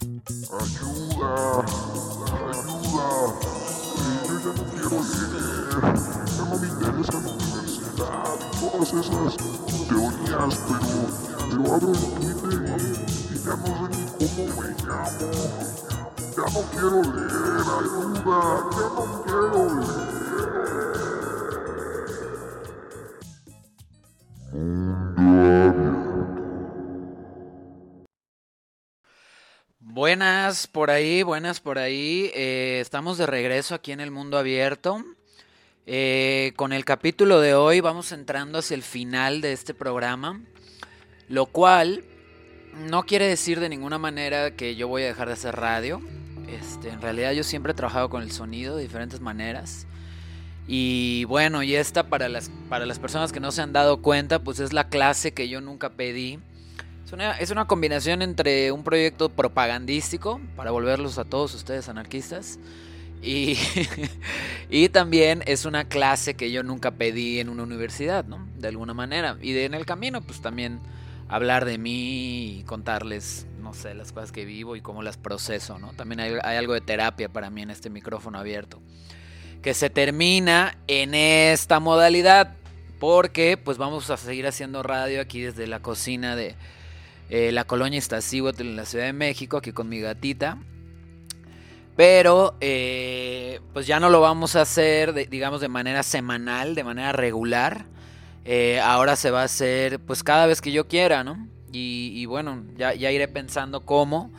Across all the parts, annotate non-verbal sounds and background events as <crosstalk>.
Ayuda, ayuda. Eh, yo ya no quiero leer. Ya no me interesa la universidad todas esas teorías, pero, pero abro el Twitter y ya no sé ni cómo me llamo. Ya no quiero leer, ayuda, ya no quiero leer. Buenas por ahí, buenas por ahí. Eh, estamos de regreso aquí en el mundo abierto. Eh, con el capítulo de hoy vamos entrando hacia el final de este programa, lo cual no quiere decir de ninguna manera que yo voy a dejar de hacer radio. Este, en realidad yo siempre he trabajado con el sonido de diferentes maneras. Y bueno, y esta para las, para las personas que no se han dado cuenta, pues es la clase que yo nunca pedí. Es una, es una combinación entre un proyecto propagandístico, para volverlos a todos ustedes anarquistas, y, <laughs> y también es una clase que yo nunca pedí en una universidad, ¿no? De alguna manera. Y en el camino, pues también hablar de mí y contarles, no sé, las cosas que vivo y cómo las proceso, ¿no? También hay, hay algo de terapia para mí en este micrófono abierto que se termina en esta modalidad. Porque pues vamos a seguir haciendo radio aquí desde la cocina de eh, la colonia Iztaccíhuatl en la Ciudad de México, aquí con mi gatita. Pero eh, pues ya no lo vamos a hacer, digamos, de manera semanal, de manera regular. Eh, ahora se va a hacer pues cada vez que yo quiera, ¿no? Y, bueno, ya, iré pensando cómo.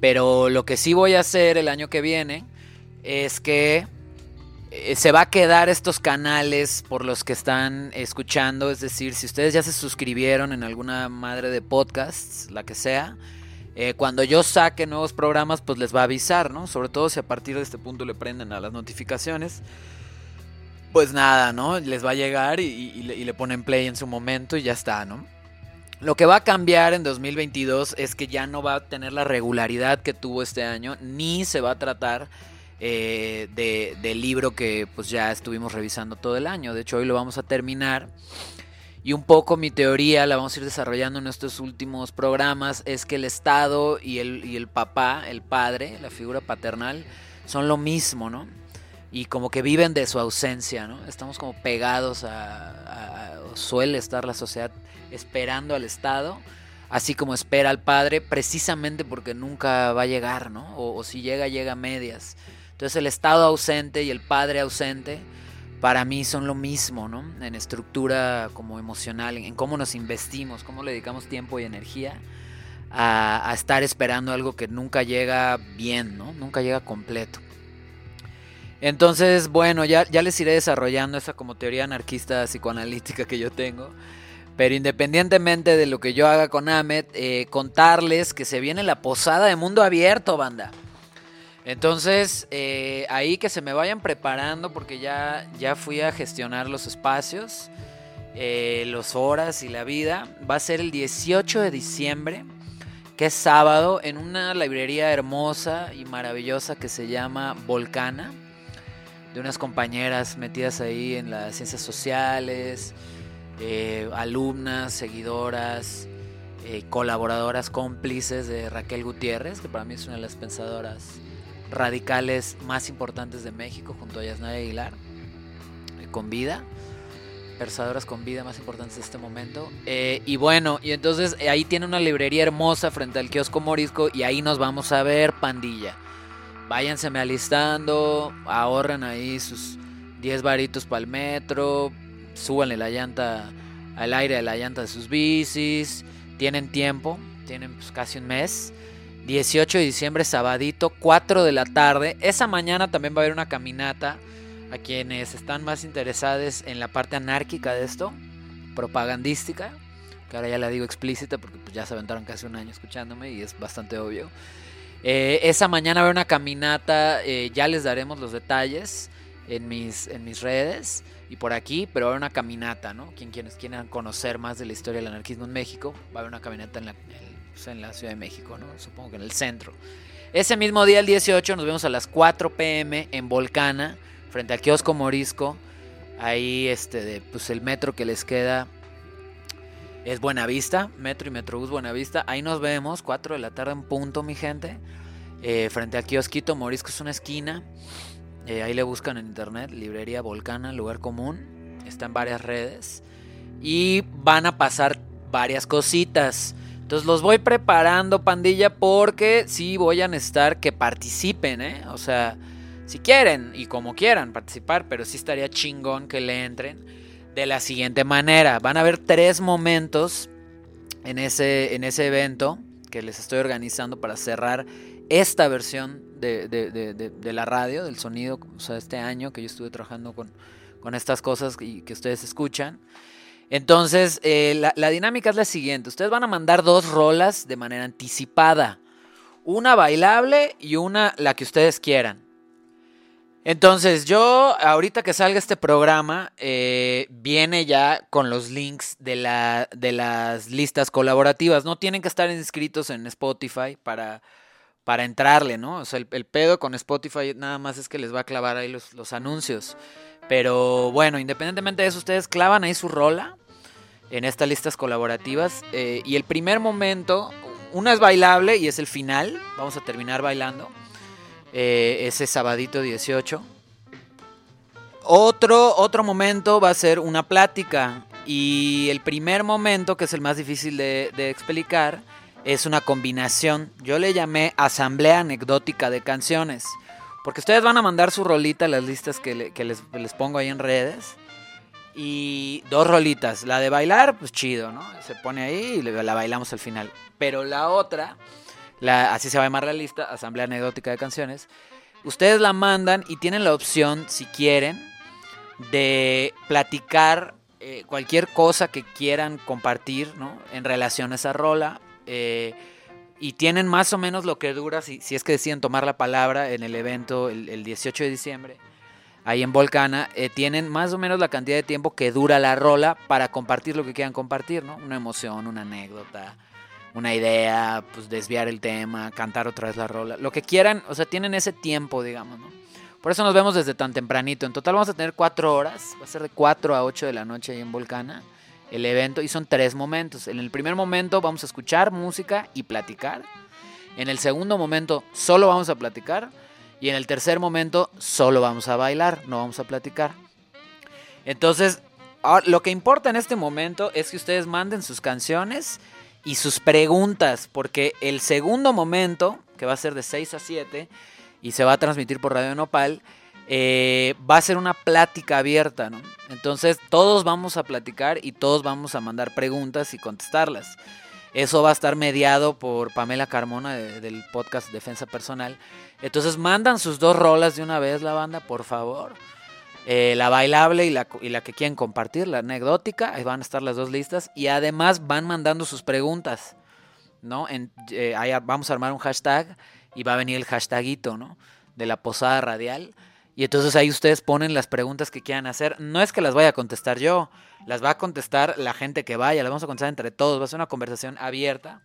Pero lo que sí voy a hacer el año que viene es que se va a quedar estos canales por los que están escuchando. Es decir, si ustedes ya se suscribieron en alguna madre de podcasts, la que sea, eh, cuando yo saque nuevos programas, pues les va a avisar, ¿no? Sobre todo si a partir de este punto le prenden a las notificaciones. Pues nada, ¿no? Les va a llegar y, y le ponen play en su momento y ya está, ¿no? Lo que va a cambiar en 2022 es que ya no va a tener la regularidad que tuvo este año, ni se va a tratar eh, de- del libro que pues ya estuvimos revisando todo el año. De hecho, hoy lo vamos a terminar. Y un poco mi teoría, la vamos a ir desarrollando en estos últimos programas, es que el Estado y el, y el papá, el padre, la figura paternal, son lo mismo, ¿no? Y como que viven de su ausencia, ¿no? Estamos como pegados a, suele estar la sociedad esperando al Estado, así como espera al padre, precisamente porque nunca va a llegar, ¿no? O, o si llega, llega a medias. Entonces el Estado ausente y el padre ausente, para mí son lo mismo, ¿no? En estructura como emocional, en, cómo nos investimos, cómo le dedicamos tiempo y energía a, a estar esperando algo que nunca llega bien, ¿no? Nunca llega completo. Entonces, bueno, ya, ya les iré desarrollando esa como teoría anarquista psicoanalítica que yo tengo. Pero independientemente de lo que yo haga con Ahmed, eh, contarles que se viene la posada de mundo abierto, banda. Entonces, eh, ahí que se me vayan preparando porque ya, ya fui a gestionar los espacios, eh, los horas y la vida. Va a ser el 18 de diciembre, que es sábado, en una librería hermosa y maravillosa que se llama Volcana, de unas compañeras metidas ahí en las ciencias sociales, eh, alumnas, seguidoras, eh, colaboradoras, cómplices de Raquel Gutiérrez, que para mí es una de las pensadoras radicales más importantes de México, junto a Yasnaya Aguilar, eh, con vida, pensadoras con vida más importantes de este momento. Eh, y bueno, y entonces eh, ahí tiene una librería hermosa frente al kiosco Morisco y ahí nos vamos a ver, pandilla. Váyanseme alistando, ahorren ahí sus 10 varitos para el metro, súbanle la llanta al aire de la llanta de sus bicis, tienen tiempo, tienen pues, casi un mes. 18 de diciembre, sabadito, 4 de la tarde. Esa mañana también va a haber una caminata a quienes están más interesados en la parte anárquica de esto, propagandística, que ahora ya la digo explícita porque pues, ya se aventaron casi un año escuchándome y es bastante obvio. Eh, esa mañana va a haber una caminata, eh, ya les daremos los detalles en mis, en mis redes y por aquí, pero va a haber una caminata, ¿no? Quien, quienes quieran conocer más de la historia del anarquismo en México, va a haber una caminata en la, pues, en la Ciudad de México, ¿no? Supongo que en el centro. Ese mismo día, el 18, nos vemos a las 4 pm en Volcana, frente al kiosco Morisco. Ahí, este, pues el metro que les queda es Buenavista, Metro y Metrobús Buenavista. Ahí nos vemos, 4 de la tarde en punto, mi gente. Eh, frente al kiosquito Morisco es una esquina. Eh, ahí le buscan en internet, librería Volcana, lugar común. Está en varias redes. Y van a pasar varias cositas. Entonces los voy preparando, pandilla, porque sí voy a necesitar que participen, ¿eh? O sea, si quieren y como quieran participar, pero sí estaría chingón que le entren de la siguiente manera. Van a haber tres momentos en ese, en ese evento que les estoy organizando para cerrar esta versión de, la radio, del sonido, o sea, este año que yo estuve trabajando con, con estas cosas y que ustedes escuchan. Entonces, eh, la, dinámica es la siguiente. Ustedes van a mandar dos rolas de manera anticipada. Una bailable y una la que ustedes quieran. Entonces, yo, ahorita que salga este programa, eh, viene ya con los links de, la, de las listas colaborativas. No tienen que estar inscritos en Spotify para, para entrarle, ¿no? O sea, el, pedo con Spotify nada más es que les va a clavar ahí los, anuncios. Pero bueno, independientemente de eso, ustedes clavan ahí su rola en estas listas colaborativas. Eh, y el primer momento, una es bailable y es el final. Vamos a terminar bailando. Eh, ese sabadito 18. Otro, otro momento va a ser una plática. Y el primer momento, que es el más difícil de, explicar, es una combinación. Yo le llamé asamblea anecdótica de canciones. Porque ustedes van a mandar su rolita a las listas que, les, pongo ahí en redes. Y dos rolitas. La de bailar, pues chido, ¿no? Se pone ahí y la bailamos al final. Pero la otra así se va a llamar la lista, Asamblea Anecdótica de Canciones. Ustedes la mandan y tienen la opción, si quieren, de platicar eh, cualquier cosa que quieran compartir ¿no? en relación a esa rola. Eh, y tienen más o menos lo que dura, si, si, es que deciden tomar la palabra en el evento el, 18 de diciembre, ahí en Volcana, eh, tienen más o menos la cantidad de tiempo que dura la rola para compartir lo que quieran compartir, ¿no? Una emoción, una anécdota, una idea, pues desviar el tema, cantar otra vez la rola, lo que quieran, o sea, tienen ese tiempo, digamos, ¿no? Por eso nos vemos desde tan tempranito. En total vamos a tener cuatro horas, va a ser de 4 a 8 de la noche ahí en Volcana el evento y son tres momentos. En el primer momento vamos a escuchar música y platicar. En el segundo momento solo vamos a platicar. Y en el tercer momento solo vamos a bailar, no vamos a platicar. Entonces, lo que importa en este momento es que ustedes manden sus canciones y sus preguntas, porque el segundo momento, que va a ser de 6 a 7 y se va a transmitir por Radio Nopal, eh, va a ser una plática abierta, ¿no? Entonces todos vamos a platicar y todos vamos a mandar preguntas y contestarlas. Eso va a estar mediado por Pamela Carmona del podcast Defensa Personal. Entonces mandan sus dos rolas de una vez la banda, por favor. Eh, la bailable y la, que quieren compartir, la anecdótica, ahí van a estar las dos listas y además van mandando sus preguntas, ¿no? En, eh, vamos a armar un hashtag y va a venir el hashtagito, ¿no? De la posada radial. Y entonces ahí ustedes ponen las preguntas que quieran hacer. No es que las vaya a contestar yo, las va a contestar la gente que vaya, las vamos a contestar entre todos, va a ser una conversación abierta.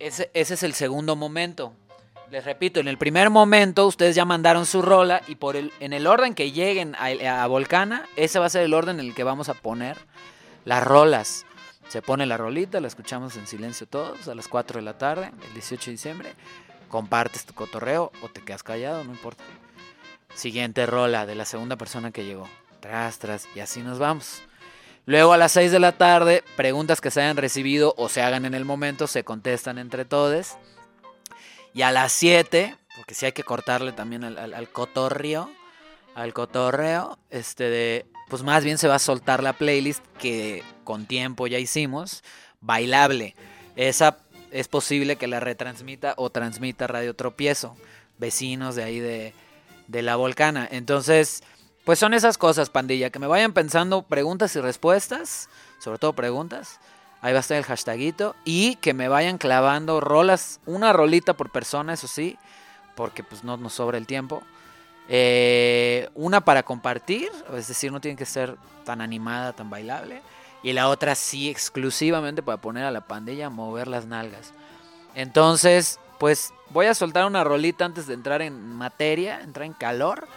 Ese, ese es el segundo momento. Les repito, en el primer momento ustedes ya mandaron su rola y por el, en el orden que lleguen a, Volcana, ese va a ser el orden en el que vamos a poner las rolas. Se pone la rolita, la escuchamos en silencio todos a las 4 de la tarde, el 18 de diciembre. Compartes tu cotorreo o te quedas callado, no importa. Siguiente rola de la segunda persona que llegó. Tras, tras, y así nos vamos. Luego a las 6 de la tarde, preguntas que se hayan recibido o se hagan en el momento, se contestan entre todos. Y a las 7, porque sí hay que cortarle también al, al, cotorreo, al cotorreo, este de, pues más bien se va a soltar la playlist que con tiempo ya hicimos, bailable. Esa es posible que la retransmita o transmita Radio Tropiezo, vecinos de ahí de, de la Volcana. Entonces, pues son esas cosas, pandilla, que me vayan pensando preguntas y respuestas, sobre todo preguntas. Ahí va a estar el hashtagito. Y que me vayan clavando rolas. Una rolita por persona, eso sí. Porque pues no nos sobra el tiempo. Eh, una para compartir. Es decir, no tiene que ser tan animada, tan bailable. Y la otra sí, exclusivamente para poner a la pandilla a mover las nalgas. Entonces, pues voy a soltar una rolita antes de entrar en materia, entrar en calor.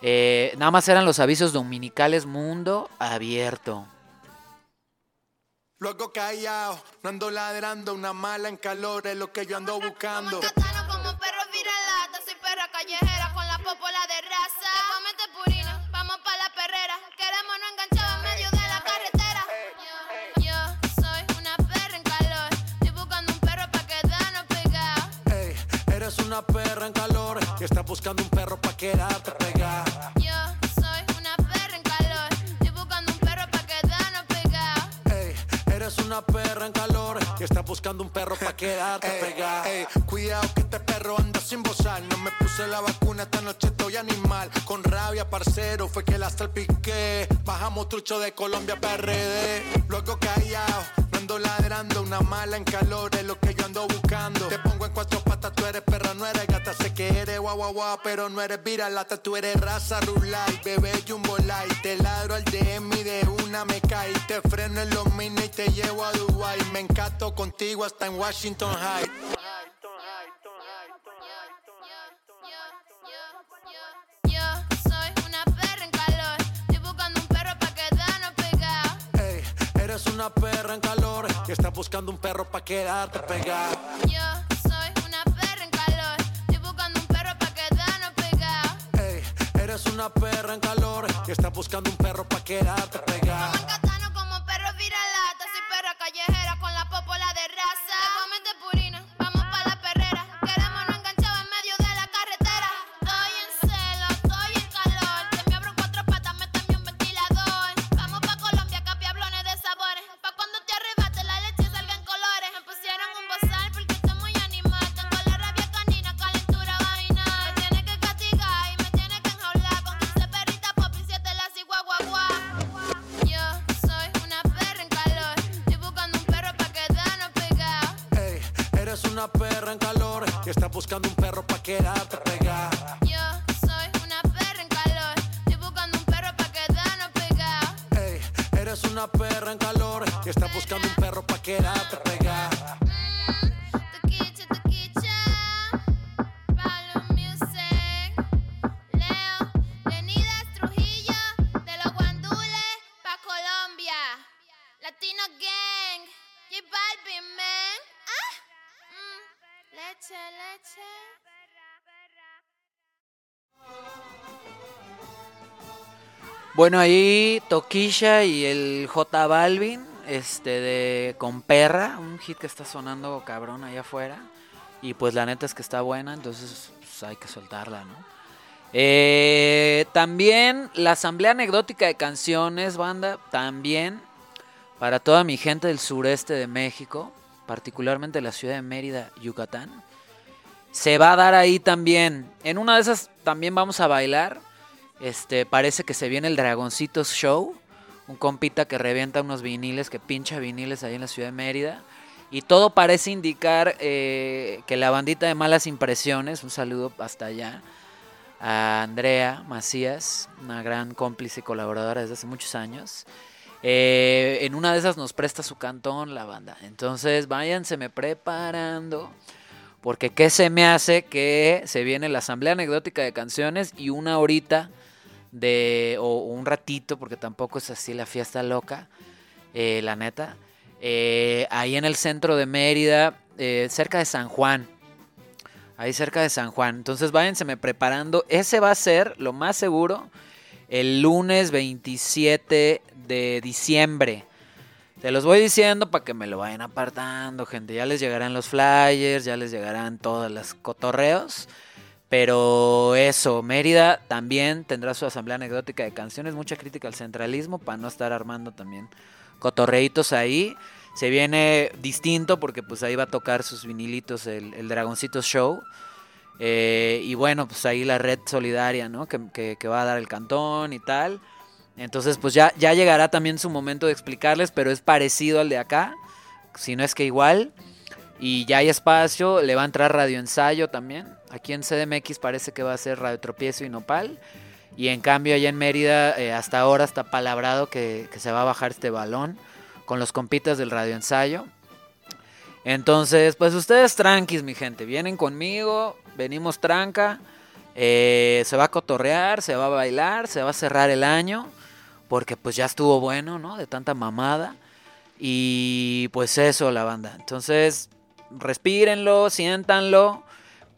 Eh, nada más eran los avisos dominicales Mundo Abierto. Luego callado, no ando ladrando, una mala en calor es lo que yo ando buscando. Como como perro viralata, soy perra callejera con la popola de raza. Te comete purina, vamos pa' la perrera, queremos no enganchar una perra en calor y estás buscando un perro pa' quedarte pegada. Yo soy una perra en calor, estoy buscando un perro pa' quedarnos pegados. Ey, eres una perra en calor y estás buscando un perro pa' quedarte pegada. Ey, cuidado que este perro anda sin bozar. No me puse la vacuna, esta noche estoy animal. Con rabia, parcero, fue que la salpiqué. Bajamos trucho de Colombia PRD. Luego callado, no ando ladrando. Una mala en calor es lo que yo ando buscando. Te pongo en cuatro tú eres perra, no eres gata. Sé que eres guau guau pero no eres viralata. Tú eres raza rulay, bebé jumbo light. Te ladro al DM y de una me cae. Te freno en los mini y te llevo a Dubai. Me encanto contigo hasta en Washington High. Eres una perra en calor y estás buscando un perro pa' quedarte pegada. Yo una perra en calor y estás buscando un perro pa' quedarte pegada. Bueno, ahí Toquisha y el J Balvin, este de Con Perra, un hit que está sonando cabrón allá afuera. Y pues la neta es que está buena, entonces pues, hay que soltarla, ¿no? Eh, también la Asamblea Anecdótica de Canciones, banda, también para toda mi gente del sureste de México, particularmente la ciudad de Mérida, Yucatán. Se va a dar ahí también. En una de esas también vamos a bailar. Este, parece que se viene el Dragoncitos Show. Un compita que revienta unos viniles, que pincha viniles ahí en la ciudad de Mérida. Y todo parece indicar eh, que la bandita de malas impresiones, un saludo hasta allá, a Andrea Macías, una gran cómplice y colaboradora desde hace muchos años. Eh, en una de esas nos presta su cantón la banda. Entonces váyanseme preparando. Porque qué se me hace que se viene la asamblea anecdótica de canciones y una horita de, o un ratito, porque tampoco es así la fiesta loca, eh, la neta, eh, ahí en el centro de Mérida, eh, cerca de San Juan, ahí cerca de San Juan. Entonces váyanseme preparando, ese va a ser, lo más seguro, el lunes 27 de diciembre. Te los voy diciendo para que me lo vayan apartando, gente. Ya les llegarán los flyers, ya les llegarán todos los cotorreos. Pero eso, Mérida también tendrá su asamblea anecdótica de canciones, mucha crítica al centralismo para no estar armando también cotorreitos ahí. Se viene distinto porque pues ahí va a tocar sus vinilitos el, el Dragoncitos Show. Eh, y bueno, pues ahí la red solidaria, ¿no? Que, que- va a dar el cantón y tal. Entonces pues ya, ya llegará también su momento de explicarles, pero es parecido al de acá, si no es que igual. Y ya hay espacio, le va a entrar radio ensayo también. Aquí en CDMX parece que va a ser radio tropiezo y nopal. Y en cambio allá en Mérida eh, hasta ahora está palabrado que, se va a bajar este balón con los compitas del radio ensayo. Entonces, pues ustedes tranquis, mi gente, vienen conmigo, venimos tranca, eh, se va a cotorrear, se va a bailar, se va a cerrar el año, porque pues ya estuvo bueno, ¿no? De tanta mamada. Y pues eso, la banda. Entonces, respírenlo, siéntanlo.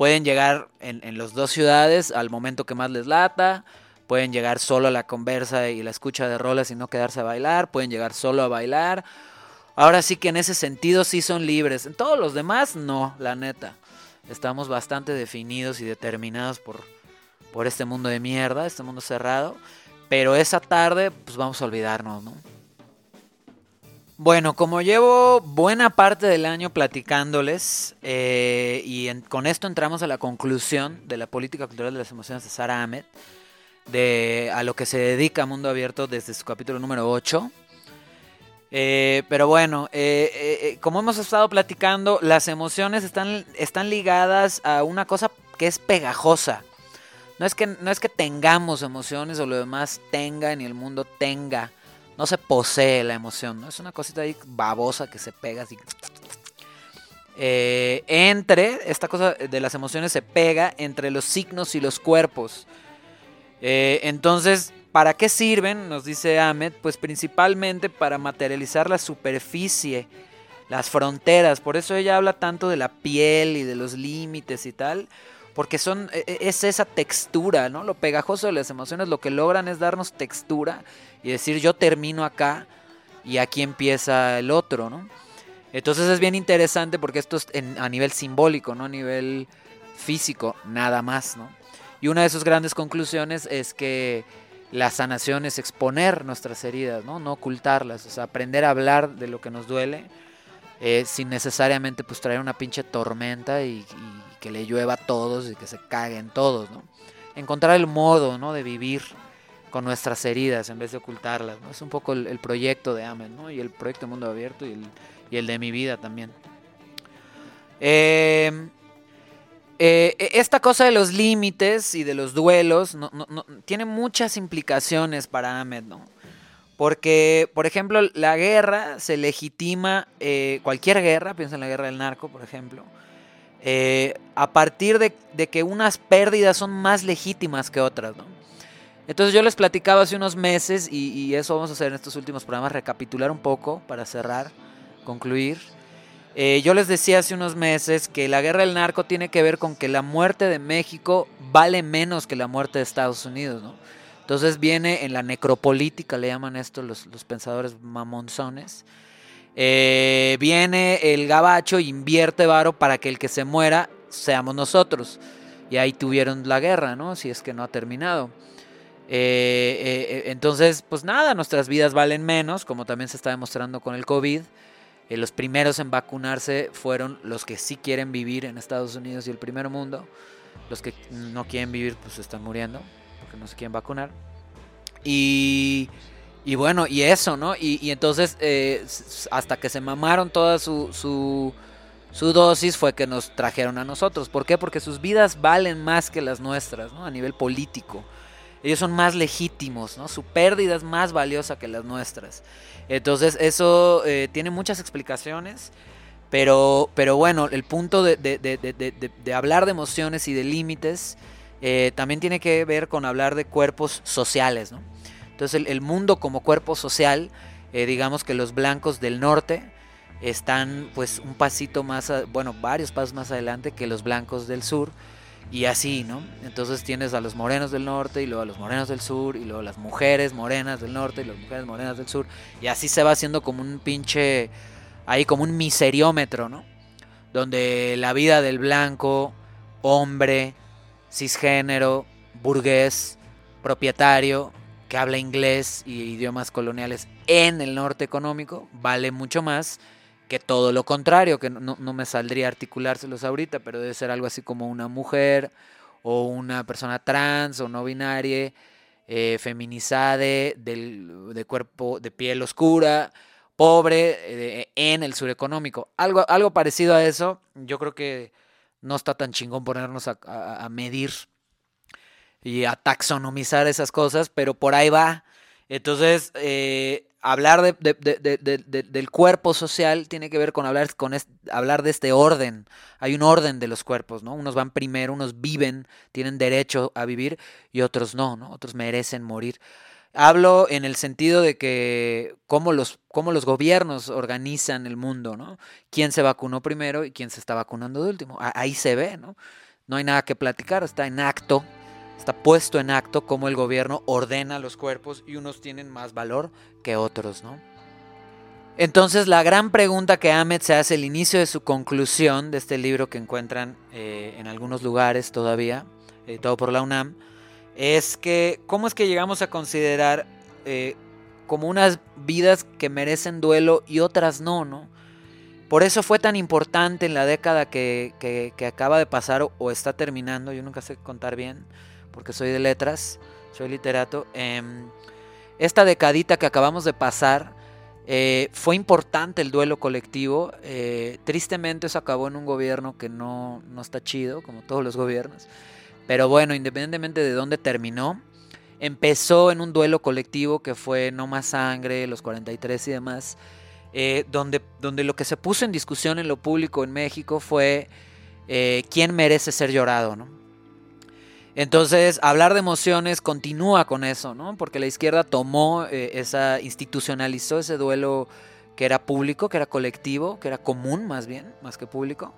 Pueden llegar en, en las dos ciudades al momento que más les lata. Pueden llegar solo a la conversa y la escucha de rolas y no quedarse a bailar. Pueden llegar solo a bailar. Ahora sí que en ese sentido sí son libres. En todos los demás, no, la neta. Estamos bastante definidos y determinados por, por este mundo de mierda, este mundo cerrado. Pero esa tarde, pues vamos a olvidarnos, ¿no? Bueno, como llevo buena parte del año platicándoles, eh, y con esto entramos a la conclusión de la política cultural de las emociones de Sara Ahmed, de a lo que se dedica Mundo Abierto desde su capítulo número 8. Eh, pero bueno, eh, eh, como hemos estado platicando, las emociones están, están ligadas a una cosa que es pegajosa. No es, que, no es que tengamos emociones o lo demás tenga ni el mundo tenga. No se posee la emoción, ¿no? Es una cosita ahí babosa que se pega así. Eh, entre, esta cosa de las emociones se pega entre los signos y los cuerpos. Eh, entonces, ¿para qué sirven? Nos dice Ahmed, pues principalmente para materializar la superficie, las fronteras. Por eso ella habla tanto de la piel y de los límites y tal. Porque son, e- e- es esa textura, ¿no? Lo pegajoso de las emociones, lo que logran es darnos textura y decir yo termino acá y aquí empieza el otro, ¿no? Entonces es bien interesante porque esto es a nivel simbólico, no a nivel físico, nada más, ¿no? Y una de sus grandes conclusiones es que la sanación es exponer nuestras heridas, ¿no? No ocultarlas, o sea, aprender a hablar de lo que nos duele eh, sin necesariamente pues traer una pinche tormenta y que le llueva a todos y que se caguen todos, ¿no? Encontrar el modo, ¿no? De vivir con nuestras heridas en vez de ocultarlas, ¿no? Es un poco el, proyecto de Amen, ¿no? Y el proyecto Mundo Abierto y el, y el de mi vida también. Eh, eh, esta cosa de los límites y de los duelos tiene muchas implicaciones para Ahmed, ¿no? Porque, por ejemplo, la guerra se legitima, eh, cualquier guerra, piensa en la guerra del narco, por ejemplo, eh, a partir de, de que unas pérdidas son más legítimas que otras, ¿no? Entonces yo les platicaba hace unos meses, y, y eso vamos a hacer en estos últimos programas, recapitular un poco para cerrar, concluir. Eh, yo les decía hace unos meses que la guerra del narco tiene que ver con que la muerte de México vale menos que la muerte de Estados Unidos, ¿no? Entonces viene en la necropolítica, le llaman esto los, los pensadores mamonzones. Eh, viene el gabacho, invierte varo para que el que se muera seamos nosotros. Y ahí tuvieron la guerra, ¿no? Si es que no ha terminado. Eh, eh, entonces, pues nada, nuestras vidas valen menos, como también se está demostrando con el COVID. Eh, los primeros en vacunarse fueron los que sí quieren vivir en Estados Unidos y el primer mundo. Los que no quieren vivir, pues están muriendo porque no se quieren vacunar. Y, y bueno, y eso, ¿no? Y, y entonces, eh, hasta que se mamaron toda su, su, su dosis, fue que nos trajeron a nosotros. ¿Por qué? Porque sus vidas valen más que las nuestras, ¿no? A nivel político. Ellos son más legítimos, ¿no? Su pérdida es más valiosa que las nuestras. Entonces, eso eh, tiene muchas explicaciones. Pero, pero bueno, el punto de- de- de- de hablar de emociones y de límites eh, también tiene que ver con hablar de cuerpos sociales, ¿no? Entonces el, mundo como cuerpo social, eh, digamos que los blancos del norte están pues un pasito más, a- bueno, varios pasos más adelante que los blancos del sur y así, ¿no? Entonces tienes a los morenos del norte y luego a los morenos del sur y luego las mujeres morenas del norte y las mujeres morenas del sur y así se va haciendo como un pinche, ahí como un miseriómetro, ¿no? Donde la vida del blanco, hombre, cisgénero, burgués, propietario, que habla inglés y idiomas coloniales en el norte económico, vale mucho más que todo lo contrario, que no, no me saldría articulárselos ahorita, pero debe ser algo así como una mujer o una persona trans o no binaria, eh, feminizada, del, de cuerpo, de piel oscura, pobre, eh, en el sur económico. Algo, algo parecido a eso, yo creo que no está tan chingón ponernos a- a medir y a taxonomizar esas cosas, pero por ahí va. Entonces, eh, hablar de, de- de- de- de- de- del cuerpo social tiene que ver con hablar, con hablar de este orden. Hay un orden de los cuerpos, ¿no? Unos van primero, unos viven, tienen derecho a vivir y otros no, ¿no? Otros merecen morir. Hablo en el sentido de que cómo los, cómo los gobiernos organizan el mundo, ¿no? Quién se vacunó primero y quién se está vacunando de último. Ahí se ve, ¿no? No hay nada que platicar, está en acto, está puesto en acto cómo el gobierno ordena los cuerpos y unos tienen más valor que otros, ¿no? Entonces la gran pregunta que Ahmed se hace al inicio de su conclusión de este libro que encuentran eh, en algunos lugares todavía, editado por la UNAM, es que cómo es que llegamos a considerar eh, como unas vidas que merecen duelo y otras no, ¿no? Por eso fue tan importante en la década que, que, acaba de pasar o, está terminando, yo nunca sé contar bien, porque soy de letras, soy literato, em, esta decadita que acabamos de pasar, eh, fue importante el duelo colectivo, eh, tristemente eso acabó en un gobierno que no, no está chido, como todos los gobiernos, pero bueno, independientemente de dónde terminó, empezó en un duelo colectivo que fue No Más Sangre, los 43 y demás, eh, donde, donde lo que se puso en discusión en lo público en México fue quién merece ser llorado, ¿no? Entonces, hablar de emociones continúa con eso, ¿no? Porque la izquierda tomó eh, esa, institucionalizó ese duelo que era público, que era colectivo, que era común más bien, más que público.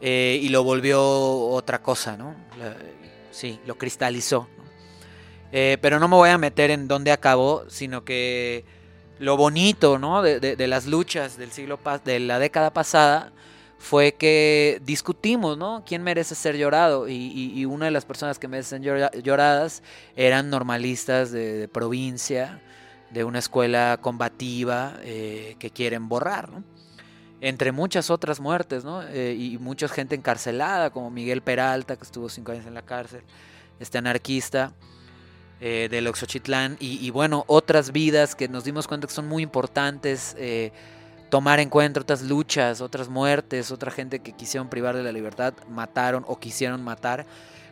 Eh, y lo volvió otra cosa, ¿no? sí, lo cristalizó. Eh, pero no me voy a meter en dónde acabó, sino que lo bonito, ¿no? De, las luchas del siglo de la década pasada fue que discutimos, ¿no? ¿Quién merece ser llorado? Y, una de las personas que merecen lloradas eran normalistas de, provincia, de una escuela combativa eh, que quieren borrar, entre muchas otras muertes, ¿no? Eh, y mucha gente encarcelada, como Miguel Peralta, que estuvo cinco años en la cárcel, este anarquista eh, del Oxochitlán, y, bueno, otras vidas que nos dimos cuenta que son muy importantes eh, tomar en cuenta, otras luchas, otras muertes, otra gente que quisieron privar de la libertad, mataron o quisieron matar.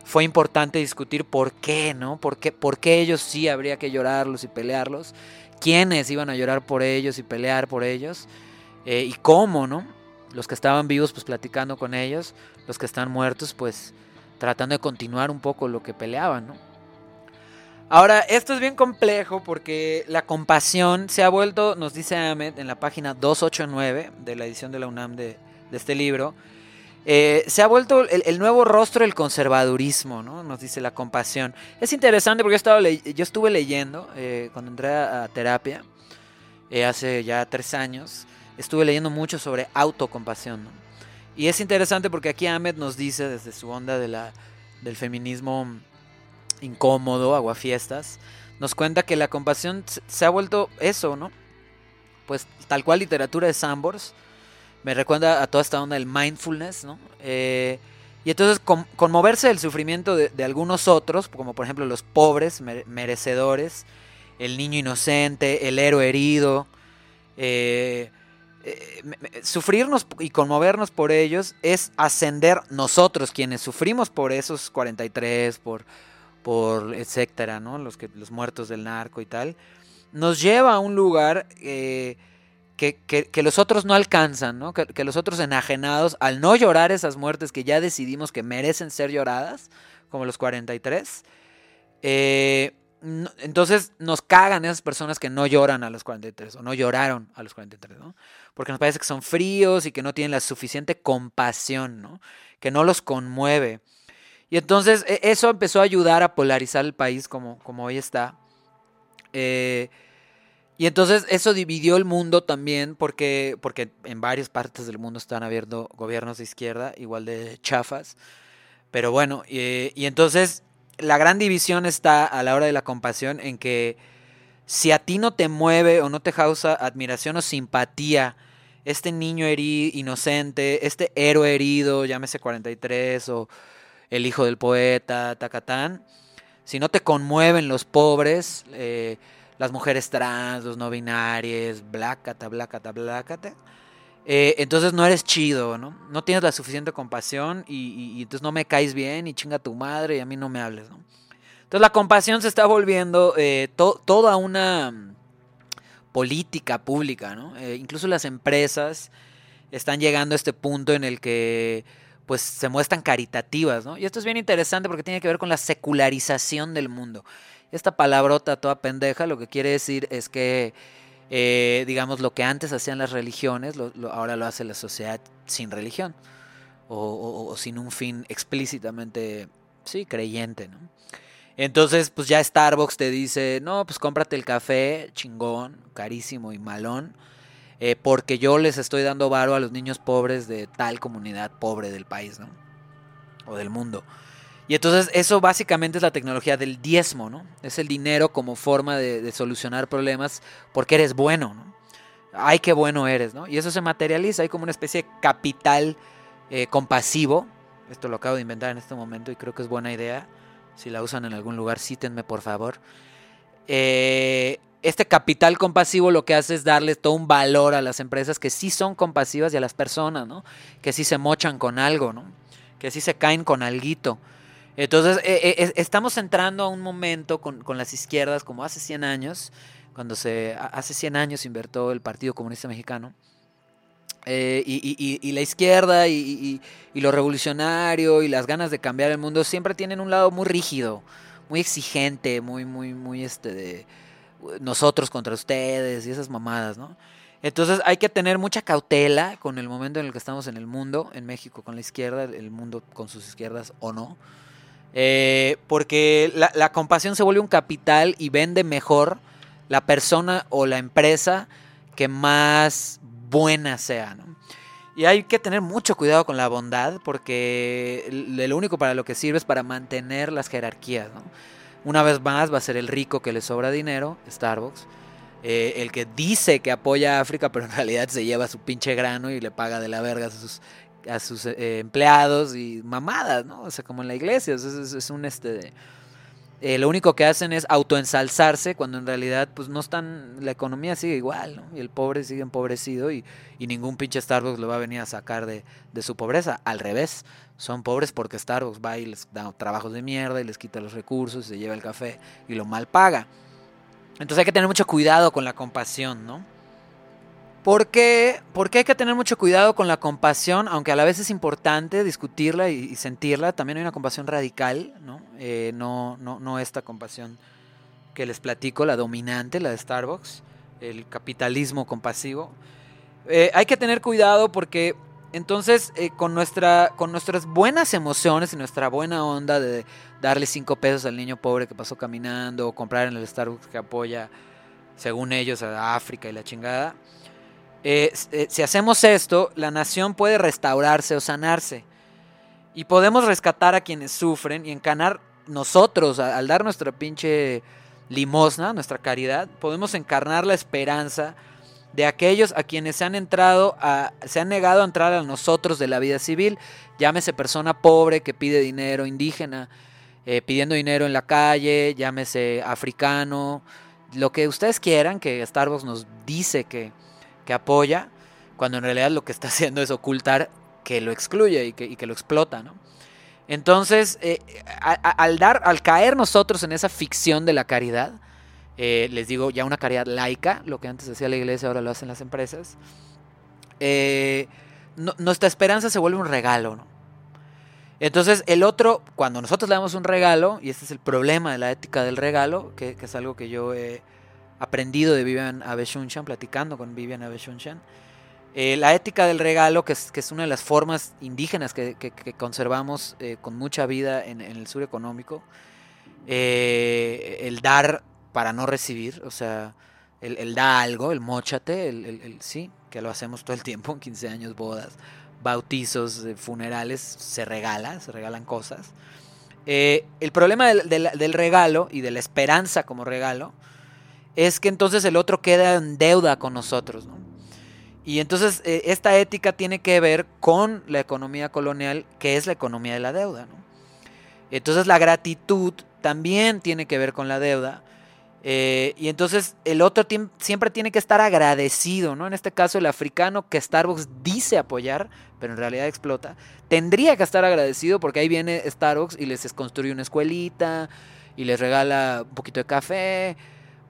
Fue importante discutir por qué, ¿no? ¿Por qué, ellos sí habría que llorarlos y pelearlos? ¿Quiénes iban a llorar por ellos y pelear por ellos? Eh, y cómo, ¿no? Los que estaban vivos, pues platicando con ellos, los que están muertos, pues tratando de continuar un poco lo que peleaban, ¿no? Ahora, esto es bien complejo porque la compasión se ha vuelto, nos dice Ahmed en la página 289 de la edición de la UNAM de, este libro, eh, se ha vuelto el, nuevo rostro del conservadurismo, ¿no? Nos dice la compasión. Es interesante porque yo, yo estuve leyendo eh, cuando entré a, terapia hace ya tres años estuve leyendo mucho sobre autocompasión. Y es interesante porque aquí Ahmed nos dice desde su onda de la, del feminismo incómodo, aguafiestas, nos cuenta que la compasión se ha vuelto eso, ¿no? Pues tal cual literatura de Sambors, me recuerda a toda esta onda del mindfulness, ¿no? Eh, y entonces conmoverse del sufrimiento de, algunos otros, como por ejemplo los pobres merecedores, el niño inocente, el héroe herido, eh, eh, sufrirnos y conmovernos por ellos es ascender nosotros, quienes sufrimos por esos 43, por, por etcétera, ¿no? Los, que, los muertos del narco y tal, nos lleva a un lugar eh, que, los otros no alcanzan, ¿no? Que, los otros enajenados, al no llorar esas muertes que ya decidimos que merecen ser lloradas, como los 43, eh, entonces nos cagan esas personas que no lloran a los 43 o no lloraron a los 43, ¿no? Porque nos parece que son fríos y que no tienen la suficiente compasión, ¿no? Que no los conmueve. Y entonces e, eso empezó a ayudar a polarizar el país como, como hoy está. Eh, y entonces eso dividió el mundo también porque, porque en varias partes del mundo están habiendo gobiernos de izquierda, igual de chafas. Pero bueno, y entonces la gran división está a la hora de la compasión en que si a ti no te mueve o no te causa admiración o simpatía este niño herido, inocente, este héroe herido, llámese 43 o el hijo del poeta, Tacatán, si no te conmueven los pobres, eh, las mujeres trans, los no binarios, blácata, blácata, blácata, eh, entonces no eres chido, ¿no? No tienes la suficiente compasión y, entonces no me caes bien y chinga tu madre y a mí no me hables, ¿no? Entonces la compasión se está volviendo eh, toda una mm, política pública, ¿no? Incluso las empresas están llegando a este punto en el que pues se muestran caritativas, ¿no? Y esto es bien interesante porque tiene que ver con la secularización del mundo. Esta palabrota toda pendeja lo que quiere decir es que, eh, digamos, lo que antes hacían las religiones, ahora lo hace la sociedad sin religión o sin un fin explícitamente, sí, creyente, ¿no? Entonces, pues ya Starbucks te dice, no, pues cómprate el café chingón, carísimo y malón, eh, porque yo les estoy dando varo a los niños pobres de tal comunidad pobre del país, ¿no? O del mundo. Y entonces eso básicamente es la tecnología del diezmo, ¿no? Es el dinero como forma de, solucionar problemas porque eres bueno, ¿no? Ay, qué bueno eres, ¿no? Y eso se materializa, hay como una especie de capital eh, compasivo. Esto lo acabo de inventar en este momento y creo que es buena idea. Si la usan en algún lugar, cítenme por favor. Eh, este capital compasivo lo que hace es darle todo un valor a las empresas que sí son compasivas y a las personas, ¿no? Que sí se mochan con algo, ¿no? Que sí se caen con alguito. Entonces, eh, eh, es- estamos entrando a un momento con, las izquierdas como hace 100 años, cuando se, hace 100 años invertó el Partido Comunista Mexicano. Y, la izquierda y lo revolucionario y las ganas de cambiar el mundo siempre tienen un lado muy rígido, muy exigente, muy, muy, muy este de nosotros contra ustedes y esas mamadas, ¿no? Entonces hay que tener mucha cautela con el momento en el que estamos en el mundo, en México con la izquierda, el mundo con sus izquierdas o no. Eh, porque la, la compasión se vuelve un capital y vende mejor la persona o la empresa que más buena sea, ¿no? Y hay que tener mucho cuidado con la bondad porque lo único para lo que sirve es para mantener las jerarquías, ¿no? Una vez más va a ser el rico que le sobra dinero, Starbucks, eh, el que dice que apoya a África, pero en realidad se lleva su pinche grano y le paga de la verga a sus, eh, empleados y mamadas, ¿no? O sea, como en la iglesia, es, es- un este... eh, lo único que hacen es autoensalzarse cuando en realidad pues no están, la economía sigue igual, ¿no? Y el pobre sigue empobrecido y, y ningún pinche Starbucks lo va a venir a sacar de, de su pobreza. Al revés, son pobres porque Starbucks va y les da trabajos de mierda y les quita los recursos y se lleva el café y lo mal paga. Entonces hay que tener mucho cuidado con la compasión, ¿no? ¿Por qué? Porque hay que tener mucho cuidado con la compasión, aunque a la vez es importante discutirla y, y sentirla. También hay una compasión radical, ¿no? Eh, no, no, no esta compasión que les platico, la dominante, la de Starbucks, el capitalismo compasivo. Eh, hay que tener cuidado porque entonces eh, con, nuestra, con nuestras buenas emociones y nuestra buena onda de darle cinco pesos al niño pobre que pasó caminando o comprar en el Starbucks que apoya, según ellos, a África y la chingada, eh, si hacemos esto, la nación puede restaurarse o sanarse. Y podemos rescatar a quienes sufren y encanar nosotros, al dar nuestra pinche limosna, nuestra caridad, podemos encarnar la esperanza de aquellos a quienes se han entrado se han negado a entrar a nosotros de la vida civil, llámese persona pobre que pide dinero, indígena, eh, pidiendo dinero en la calle, llámese africano, lo que ustedes quieran, que Starbucks nos dice que, que apoya, cuando en realidad lo que está <laughs> haciendo es ocultar que lo excluye y que, y que lo explota, ¿no? Entonces, eh, al dar, al caer nosotros en esa ficción de la caridad, eh, les digo ya una caridad laica, lo que antes hacía la iglesia ahora lo hacen las empresas, eh, nuestra esperanza se vuelve un regalo, ¿no? Entonces el otro, cuando nosotros le damos un regalo, y este es el problema de la ética del regalo, que, que es algo que yo he aprendido de Vivian Abeshunshan, platicando con Vivian Abeshunshan, eh, la ética del regalo, que es, que es una de las formas indígenas que, que- que conservamos eh, con mucha vida en, en el sur económico, eh, el dar para no recibir, o sea, el, el da algo, el mochate, el, el- el- sí, que lo hacemos todo el tiempo, en 15 años, bodas, bautizos, eh, funerales, se regala, se regalan cosas. Eh, el problema del, del- del regalo y de la esperanza como regalo es que entonces el otro queda en deuda con nosotros, ¿no? Y entonces eh, esta ética tiene que ver con la economía colonial, que es la economía de la deuda, ¿no? Entonces la gratitud también tiene que ver con la deuda. eh, y entonces el otro siempre tiene que estar agradecido, ¿no? En este caso el africano que Starbucks dice apoyar, pero en realidad explota, tendría que estar agradecido porque ahí viene Starbucks y les construye una escuelita y les regala un poquito de café,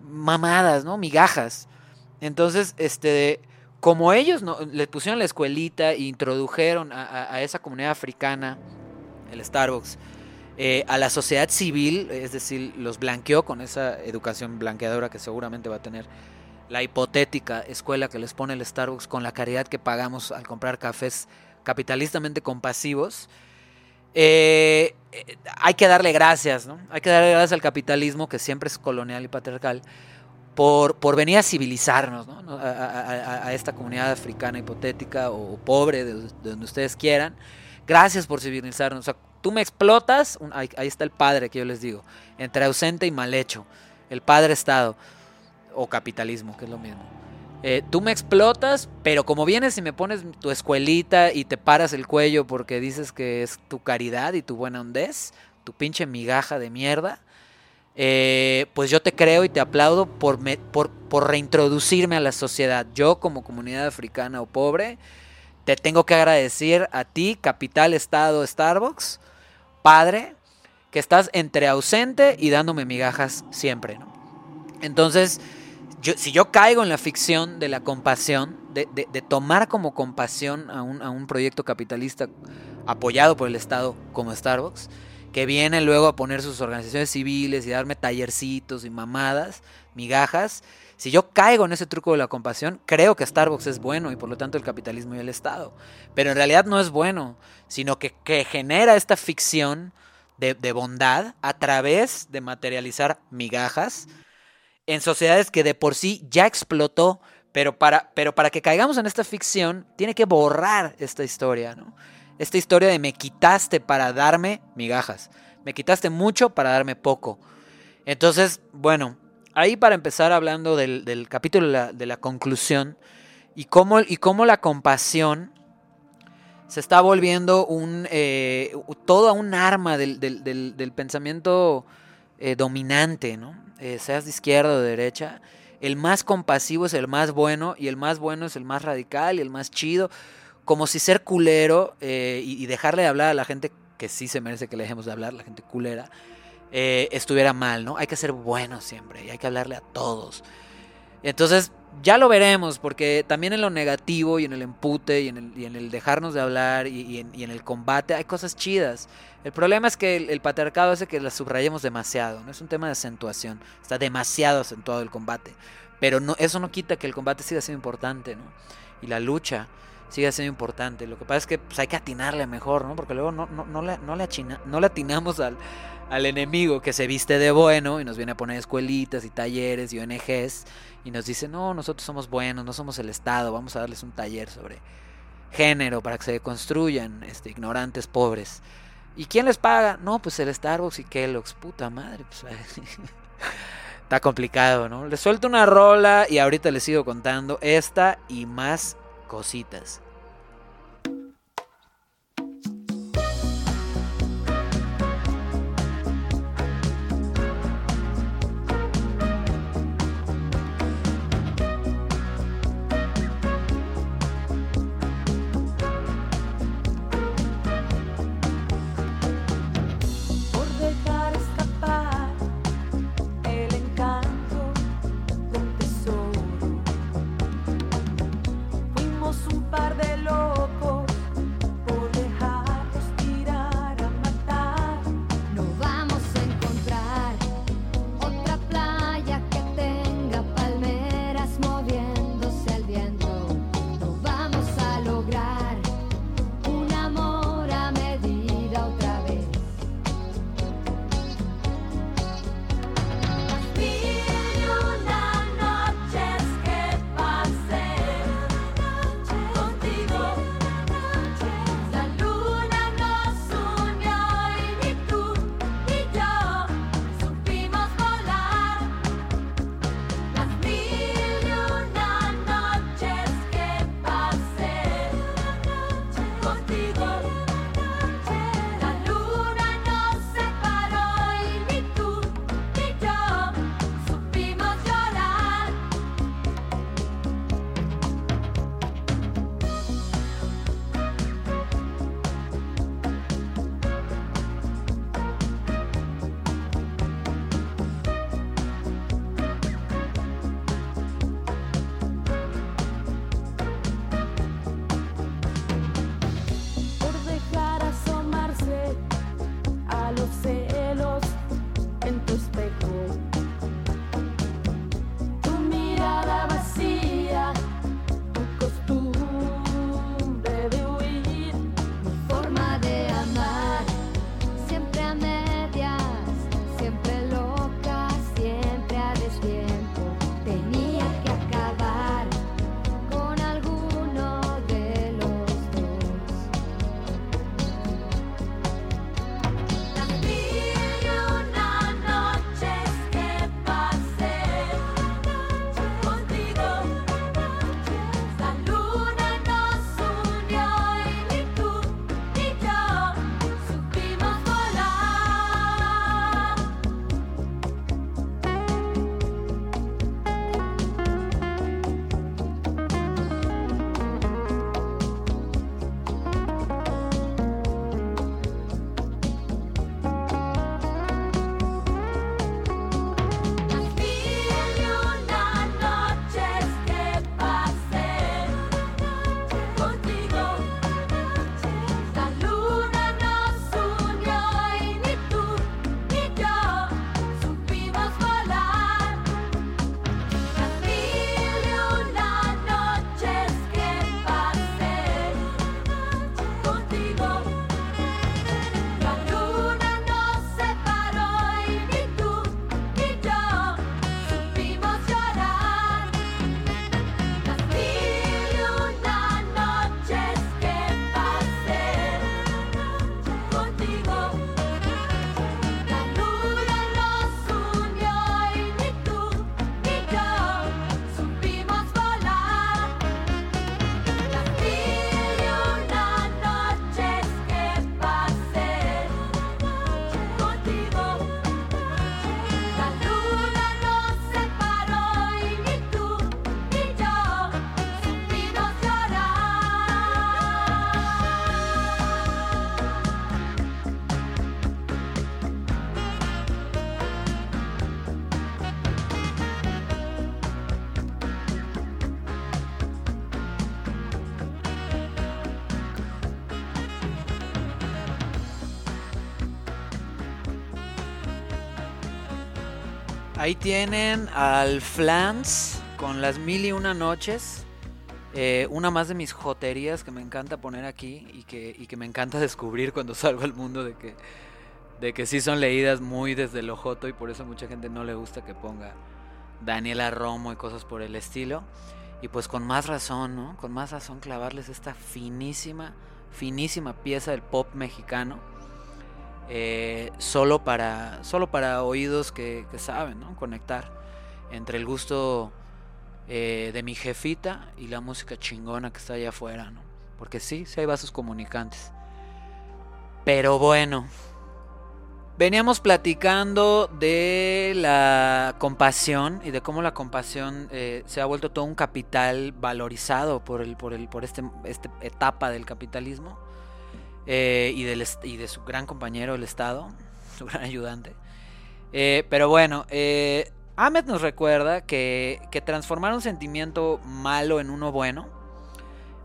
mamadas, ¿no? Migajas. Entonces, este, como ellos no, le pusieron la escuelita e introdujeron a esa comunidad africana, el Starbucks, eh, a la sociedad civil, es decir, los blanqueó con esa educación blanqueadora que seguramente va a tener la hipotética escuela que les pone el Starbucks con la caridad que pagamos al comprar cafés capitalistamente compasivos. Eh, eh, hay que darle gracias, ¿no? Hay que darle gracias al capitalismo, que siempre es colonial y patriarcal, por, por venir a civilizarnos, ¿no? a, esta comunidad africana hipotética o, pobre, de, donde ustedes quieran. Gracias por civilizarnos. O sea, tú me explotas, ahí, ahí, está el padre que yo les digo, entre ausente y mal hecho, el padre Estado, o capitalismo, que es lo mismo. Eh, tú me explotas, pero como vienes y me pones tu escuelita y te paras el cuello porque dices que es tu caridad y tu buena hondez, tu pinche migaja de mierda, eh, pues yo te creo y te aplaudo por, por, por reintroducirme a la sociedad. Yo como comunidad africana o pobre, te tengo que agradecer a ti, capital, estado, Starbucks, padre, que estás entre ausente y dándome migajas siempre. ¿no? Entonces, si yo caigo en la ficción de la compasión, de, tomar como compasión a un, proyecto capitalista apoyado por el Estado como Starbucks, que viene luego a poner sus organizaciones civiles y darme tallercitos y mamadas, migajas, si yo caigo en ese truco de la compasión, creo que Starbucks es bueno y por lo tanto el capitalismo y el Estado. Pero en realidad no es bueno, sino que, genera esta ficción de, de bondad a través de materializar migajas en sociedades que de por sí ya explotó, pero para, pero para que caigamos en esta ficción, tiene que borrar esta historia, ¿no? Esta historia de me quitaste para darme migajas, me quitaste mucho para darme poco. Entonces, bueno, ahí para empezar hablando del, capítulo de la, conclusión y cómo, y cómo la compasión se está volviendo un, eh, toda un arma del, pensamiento eh, dominante, ¿no? Eh, seas de izquierda o de derecha, el más compasivo es el más bueno y el más bueno es el más radical y el más chido. Como si ser culero eh, y, dejarle de hablar a la gente que sí se merece que le dejemos de hablar, la gente culera, eh, estuviera mal, ¿no? Hay que ser bueno siempre y hay que hablarle a todos. Entonces, ya lo veremos, porque también en lo negativo y en el empute y en el, dejarnos de hablar y, en, el combate hay cosas chidas. El problema es que el, patriarcado hace que las subrayemos demasiado, no es un tema de acentuación, está demasiado acentuado el combate. Pero no, eso no quita que el combate siga siendo importante, ¿no? Y la lucha siga siendo importante. Lo que pasa es que pues, hay que atinarle mejor, ¿no? Porque luego no, no, no, le, no, le, no le atinamos al, al enemigo que se viste de bueno y nos viene a poner escuelitas y talleres y ONGs y nos dice, no, nosotros somos buenos, no somos el Estado, vamos a darles un taller sobre género para que se construyan este, ignorantes pobres. ¿Y quién les paga? No, pues el Starbucks y Kellogg's, puta madre. Pues, <laughs> está complicado, ¿no? Les suelto una rola y ahorita les sigo contando esta y más cositas. Ahí tienen al Flans con las mil y una noches. Eh, una más de mis joterías que me encanta poner aquí y que, y que me encanta <laughs> descubrir cuando salgo al mundo de que, de que sí son leídas muy desde lo joto y por eso mucha gente no le gusta que ponga Daniela Romo y cosas por el estilo. Y pues con más razón, ¿no? Con más razón clavarles esta finísima, finísima pieza del pop mexicano. Eh, solo, para, solo para oídos que, saben. Conectar entre el gusto eh, de mi jefita y la música chingona que está allá afuera, ¿no? Porque sí, sí hay vasos comunicantes. Pero bueno, veníamos platicando de la compasión y de cómo la compasión eh, se ha vuelto todo un capital valorizado por, el, por, el, por este, esta etapa del capitalismo eh, y, de su gran compañero, el Estado, <laughs> su gran ayudante. Eh, pero bueno, eh, Ahmed nos recuerda que, que transformar un sentimiento malo en uno bueno,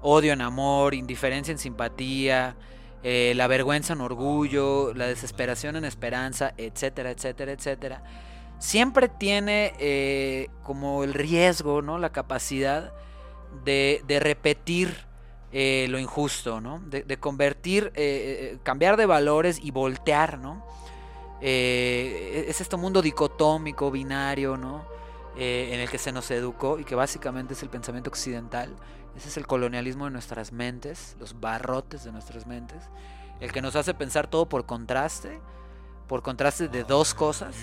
odio en amor, indiferencia en simpatía, la vergüenza en orgullo, la desesperación en esperanza, etcétera, etcétera, etcétera, siempre tiene como el riesgo, ¿no? La capacidad de, de repetir eh, lo injusto, ¿no? De, convertir, eh, eh, cambiar de valores y voltear, ¿no? Eh, es este mundo dicotómico, binario, ¿no? En el que se nos educó y que básicamente es el pensamiento occidental. Ese es el colonialismo de nuestras mentes, los barrotes de nuestras mentes, el que nos hace pensar todo por contraste, por contraste de dos cosas,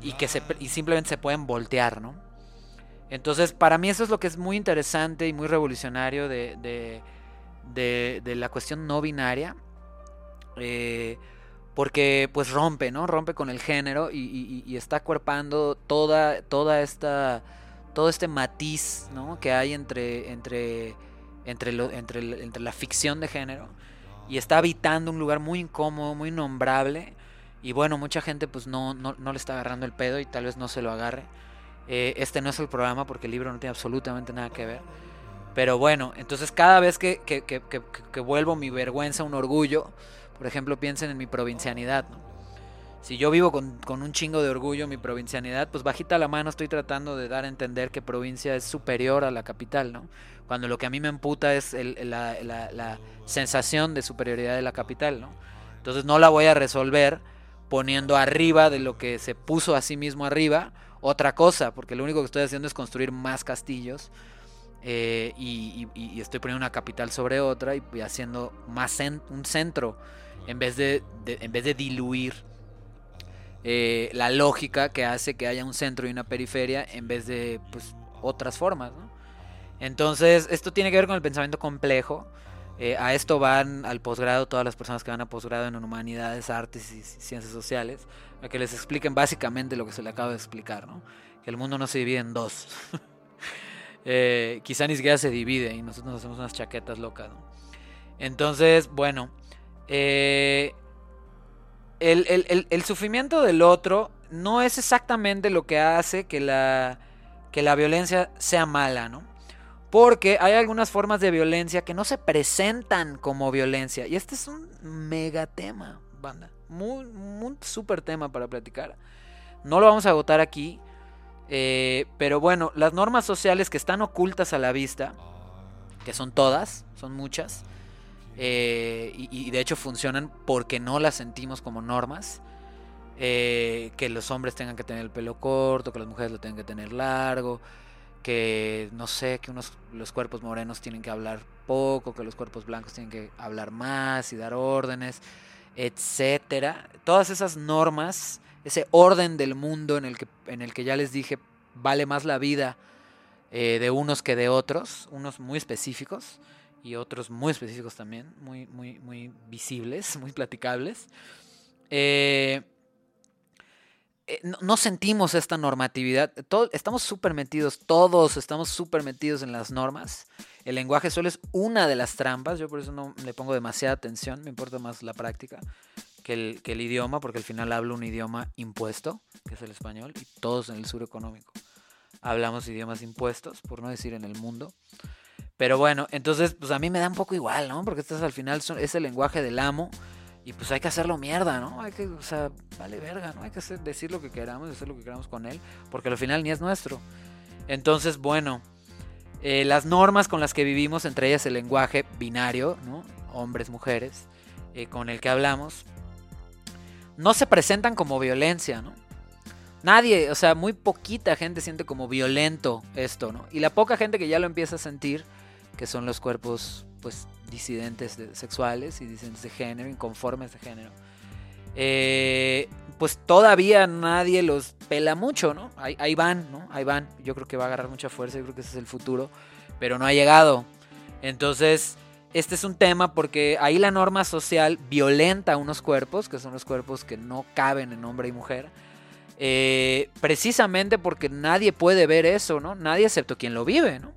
y que y simplemente se pueden voltear, ¿no? Entonces, para mí eso es lo que es muy interesante y muy revolucionario de, la cuestión no binaria. eh, porque pues rompe, ¿no? Rompe con el género y, está cuerpando toda, toda esta, todo este matiz, ¿no? Que hay entre, entre, entre, entre, entre la ficción de género y está habitando un lugar muy incómodo, muy nombrable y bueno, mucha gente pues no, no, no le está agarrando el pedo y tal vez no se lo agarre. Eh, este no es el programa porque el libro no tiene absolutamente nada que ver. Pero bueno, entonces cada vez que, que, que, vuelvo mi vergüenza un orgullo, por ejemplo, piensen en mi provincianidad. Si yo vivo con, con un chingo de orgullo mi provincianidad, pues bajita la mano estoy tratando de dar a entender que provincia es superior a la capital, ¿no? Cuando lo que a mí me emputa es la, la- la sensación de superioridad de la capital, ¿no? Entonces no la voy a resolver poniendo arriba de lo que se puso a sí mismo arriba otra cosa, porque lo único que estoy haciendo es construir más castillos eh, y, y- estoy poniendo una capital sobre otra y, haciendo más un centro en vez de, de- en vez de diluir eh, la lógica que hace que haya un centro y una periferia en vez de pues, otras formas. ¿no? Entonces, esto tiene que ver con el pensamiento complejo. Eh, a esto van al posgrado todas las personas que van a posgrado en humanidades, artes y ciencias sociales, a que les expliquen básicamente lo que se le acaba de explicar, ¿no? Que el mundo no se divide en dos. <laughs> Eh, quizá ni siquiera se divide y nosotros nos hacemos unas chaquetas locas, ¿no? Entonces, bueno, eh, el, el- el- sufrimiento del otro no es exactamente lo que hace que la, que la violencia sea mala, ¿no? Porque hay algunas formas de violencia que no se presentan como violencia. Y este es un mega tema, banda. Muy, muy súper tema para platicar. No lo vamos a agotar aquí. eh, pero bueno, las normas sociales que están ocultas a la vista, que son todas, son muchas, eh, y, de hecho funcionan porque no las sentimos como normas. eh, que los hombres tengan que tener el pelo corto, que las mujeres lo tengan que tener largo, que no sé, que unos los cuerpos morenos tienen que hablar poco, que los cuerpos blancos tienen que hablar más y dar órdenes, etcétera. Todas esas normas, ese orden del mundo en el que, en el que ya les dije vale más la vida eh, de unos que de otros, unos muy específicos y otros muy específicos también, muy, muy, muy visibles, <laughs> muy platicables. Eh, no, no sentimos esta normatividad. Estamos súper metidos, todos estamos súper metidos en las normas. El lenguaje solo es una de las trampas, yo por eso no le pongo demasiada atención, me importa más la práctica que el, idioma, porque al final hablo un idioma impuesto, que es el español, y todos en el sur económico hablamos idiomas impuestos, por no decir en el mundo. Pero bueno, entonces, pues a mí me da un poco igual, ¿no? Porque este es al final es el lenguaje del amo. Y pues hay que hacerlo mierda, ¿no? Hay que, o sea, vale verga, ¿no? Hay que decir lo que queramos, hacer lo que queramos con él, porque al final ni es nuestro. Entonces, bueno, eh, las normas con las que vivimos, entre ellas el lenguaje binario, ¿no? Hombres, mujeres, eh, con el que hablamos, no se presentan como violencia, ¿no? Nadie, o sea, muy poquita gente siente como violento esto, ¿no? Y la poca gente que ya lo empieza a sentir, que son los cuerpos, pues, disidentes de- sexuales y disidentes de género, inconformes de género, eh, pues todavía nadie los pela mucho, ¿no? Ahí, van, ¿no? Ahí van. Yo creo que va a agarrar mucha fuerza, yo creo que ese es el futuro, pero no ha llegado. Entonces, este es un tema porque ahí la norma social violenta unos cuerpos, que son los cuerpos que no caben en hombre y mujer, eh, precisamente porque nadie puede ver eso, ¿no? Nadie excepto quien lo vive, ¿no?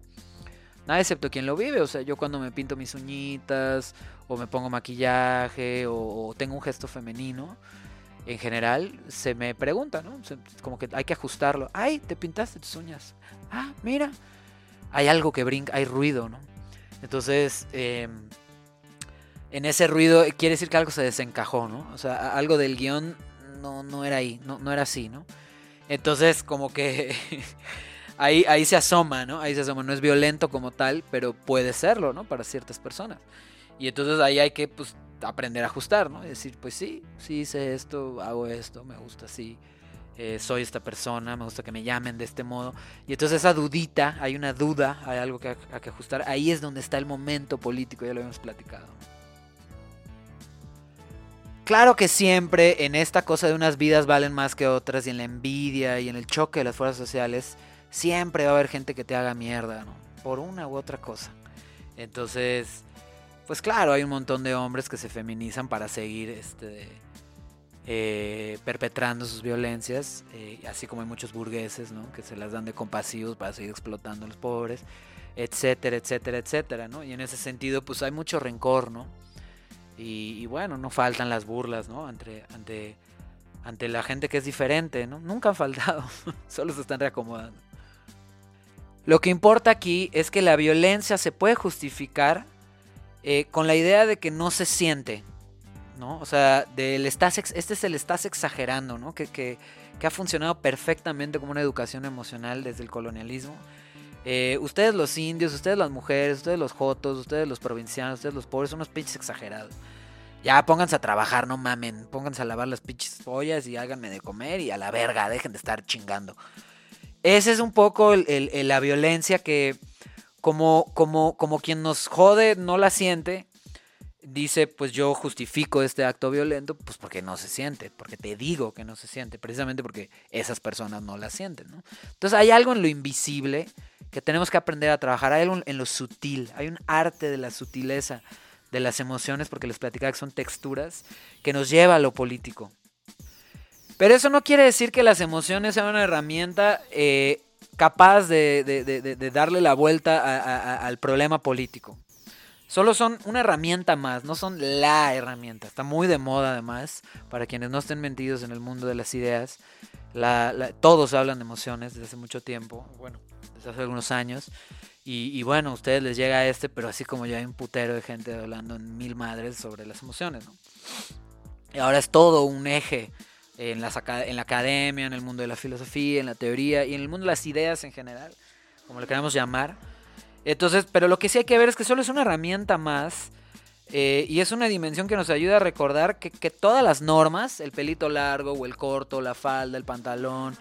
Nadie excepto quien lo vive. O sea, yo cuando me pinto mis uñitas, o me pongo maquillaje, o, tengo un gesto femenino, en general se me pregunta, ¿no? Como que hay que ajustarlo. Ay, te pintaste tus uñas. Ah, mira. Hay algo que brinca, hay ruido, ¿no? Entonces, eh, en ese ruido eh, quiere decir que algo se desencajó, ¿no? O sea, algo del guion no, no era ahí, no, no era así, ¿no? Entonces, como que <laughs> ahí, ahí se asoma, ¿no? Ahí se asoma. No es violento como tal, pero puede serlo, ¿no? Para ciertas personas. Y entonces ahí hay que, pues, aprender a ajustar, ¿no? Y decir, pues sí, sí hice esto, hago esto, me gusta así. eh, soy esta persona, me gusta que me llamen de este modo. Y entonces esa dudita, hay una duda, hay algo que hay que ajustar. Ahí es donde está el momento político, ya lo habíamos platicado. Claro que siempre en esta cosa de unas vidas valen más que otras y en la envidia y en el choque de las fuerzas sociales, siempre va a haber gente que te haga mierda, ¿no? Por una u otra cosa. Entonces, pues claro, hay un montón de hombres que se feminizan para seguir este, eh, perpetrando sus violencias, eh, así como hay muchos burgueses, ¿no? Que se las dan de compasivos para seguir explotando a los pobres, etcétera, etcétera, etcétera, ¿no? Y en ese sentido, pues hay mucho rencor, ¿no? Y, bueno, no faltan las burlas, ¿no? Ante, ante, ante la gente que es diferente, ¿no? Nunca han faltado, <laughs> solo se están reacomodando. Lo que importa aquí es que la violencia se puede justificar eh, con la idea de que no se siente, ¿no? O sea, del estás este es el estás exagerando, ¿no? Que, que, que ha funcionado perfectamente como una educación emocional desde el colonialismo. Eh, ustedes los indios, ustedes las mujeres, ustedes los jotos, ustedes los provincianos, ustedes los pobres son unos pinches exagerados. Ya pónganse a trabajar, no mamen, pónganse a lavar las pinches ollas y háganme de comer y a la verga, dejen de estar chingando. Esa es un poco la violencia que como, como, como quien nos jode no la siente, dice, pues yo justifico este acto violento, pues porque no se siente, porque te digo que no se siente, precisamente porque esas personas no la sienten, ¿no? Entonces hay algo en lo invisible que tenemos que aprender a trabajar, hay algo en lo sutil, hay un arte de la sutileza de las emociones, porque les platicaba que son texturas, que nos lleva a lo político. Pero eso no quiere decir que las emociones sean una herramienta eh, capaz de, darle la vuelta al problema político. Solo son una herramienta más, no son la herramienta. Está muy de moda además, para quienes no estén metidos en el mundo de las ideas. Todos hablan de emociones desde hace mucho tiempo, bueno, desde hace algunos años. Y, y bueno, a ustedes les llega este, pero así como ya hay un putero de gente hablando en mil madres sobre las emociones, ¿no? Y ahora es todo un eje en, las en la academia, en el mundo de la filosofía, en la teoría y en el mundo de las ideas en general, como le queramos llamar. Entonces, pero lo que sí hay que ver es que solo es una herramienta más eh, y es una dimensión que nos ayuda a recordar que, que todas las normas, el pelito largo o el corto, la falda, el pantalón,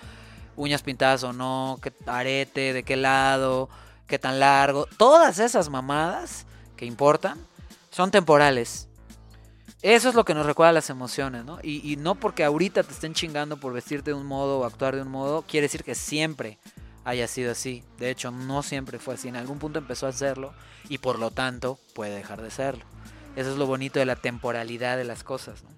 uñas pintadas o no, qué arete, de qué lado, qué tan largo, todas esas mamadas que importan son temporales. Eso es lo que nos recuerda las emociones, ¿no? Y, no porque ahorita te estén chingando por vestirte de un modo o actuar de un modo, quiere decir que siempre haya sido así. De hecho, no siempre fue así. En algún punto empezó a hacerlo y por lo tanto puede dejar de serlo. Eso es lo bonito de la temporalidad de las cosas, ¿no?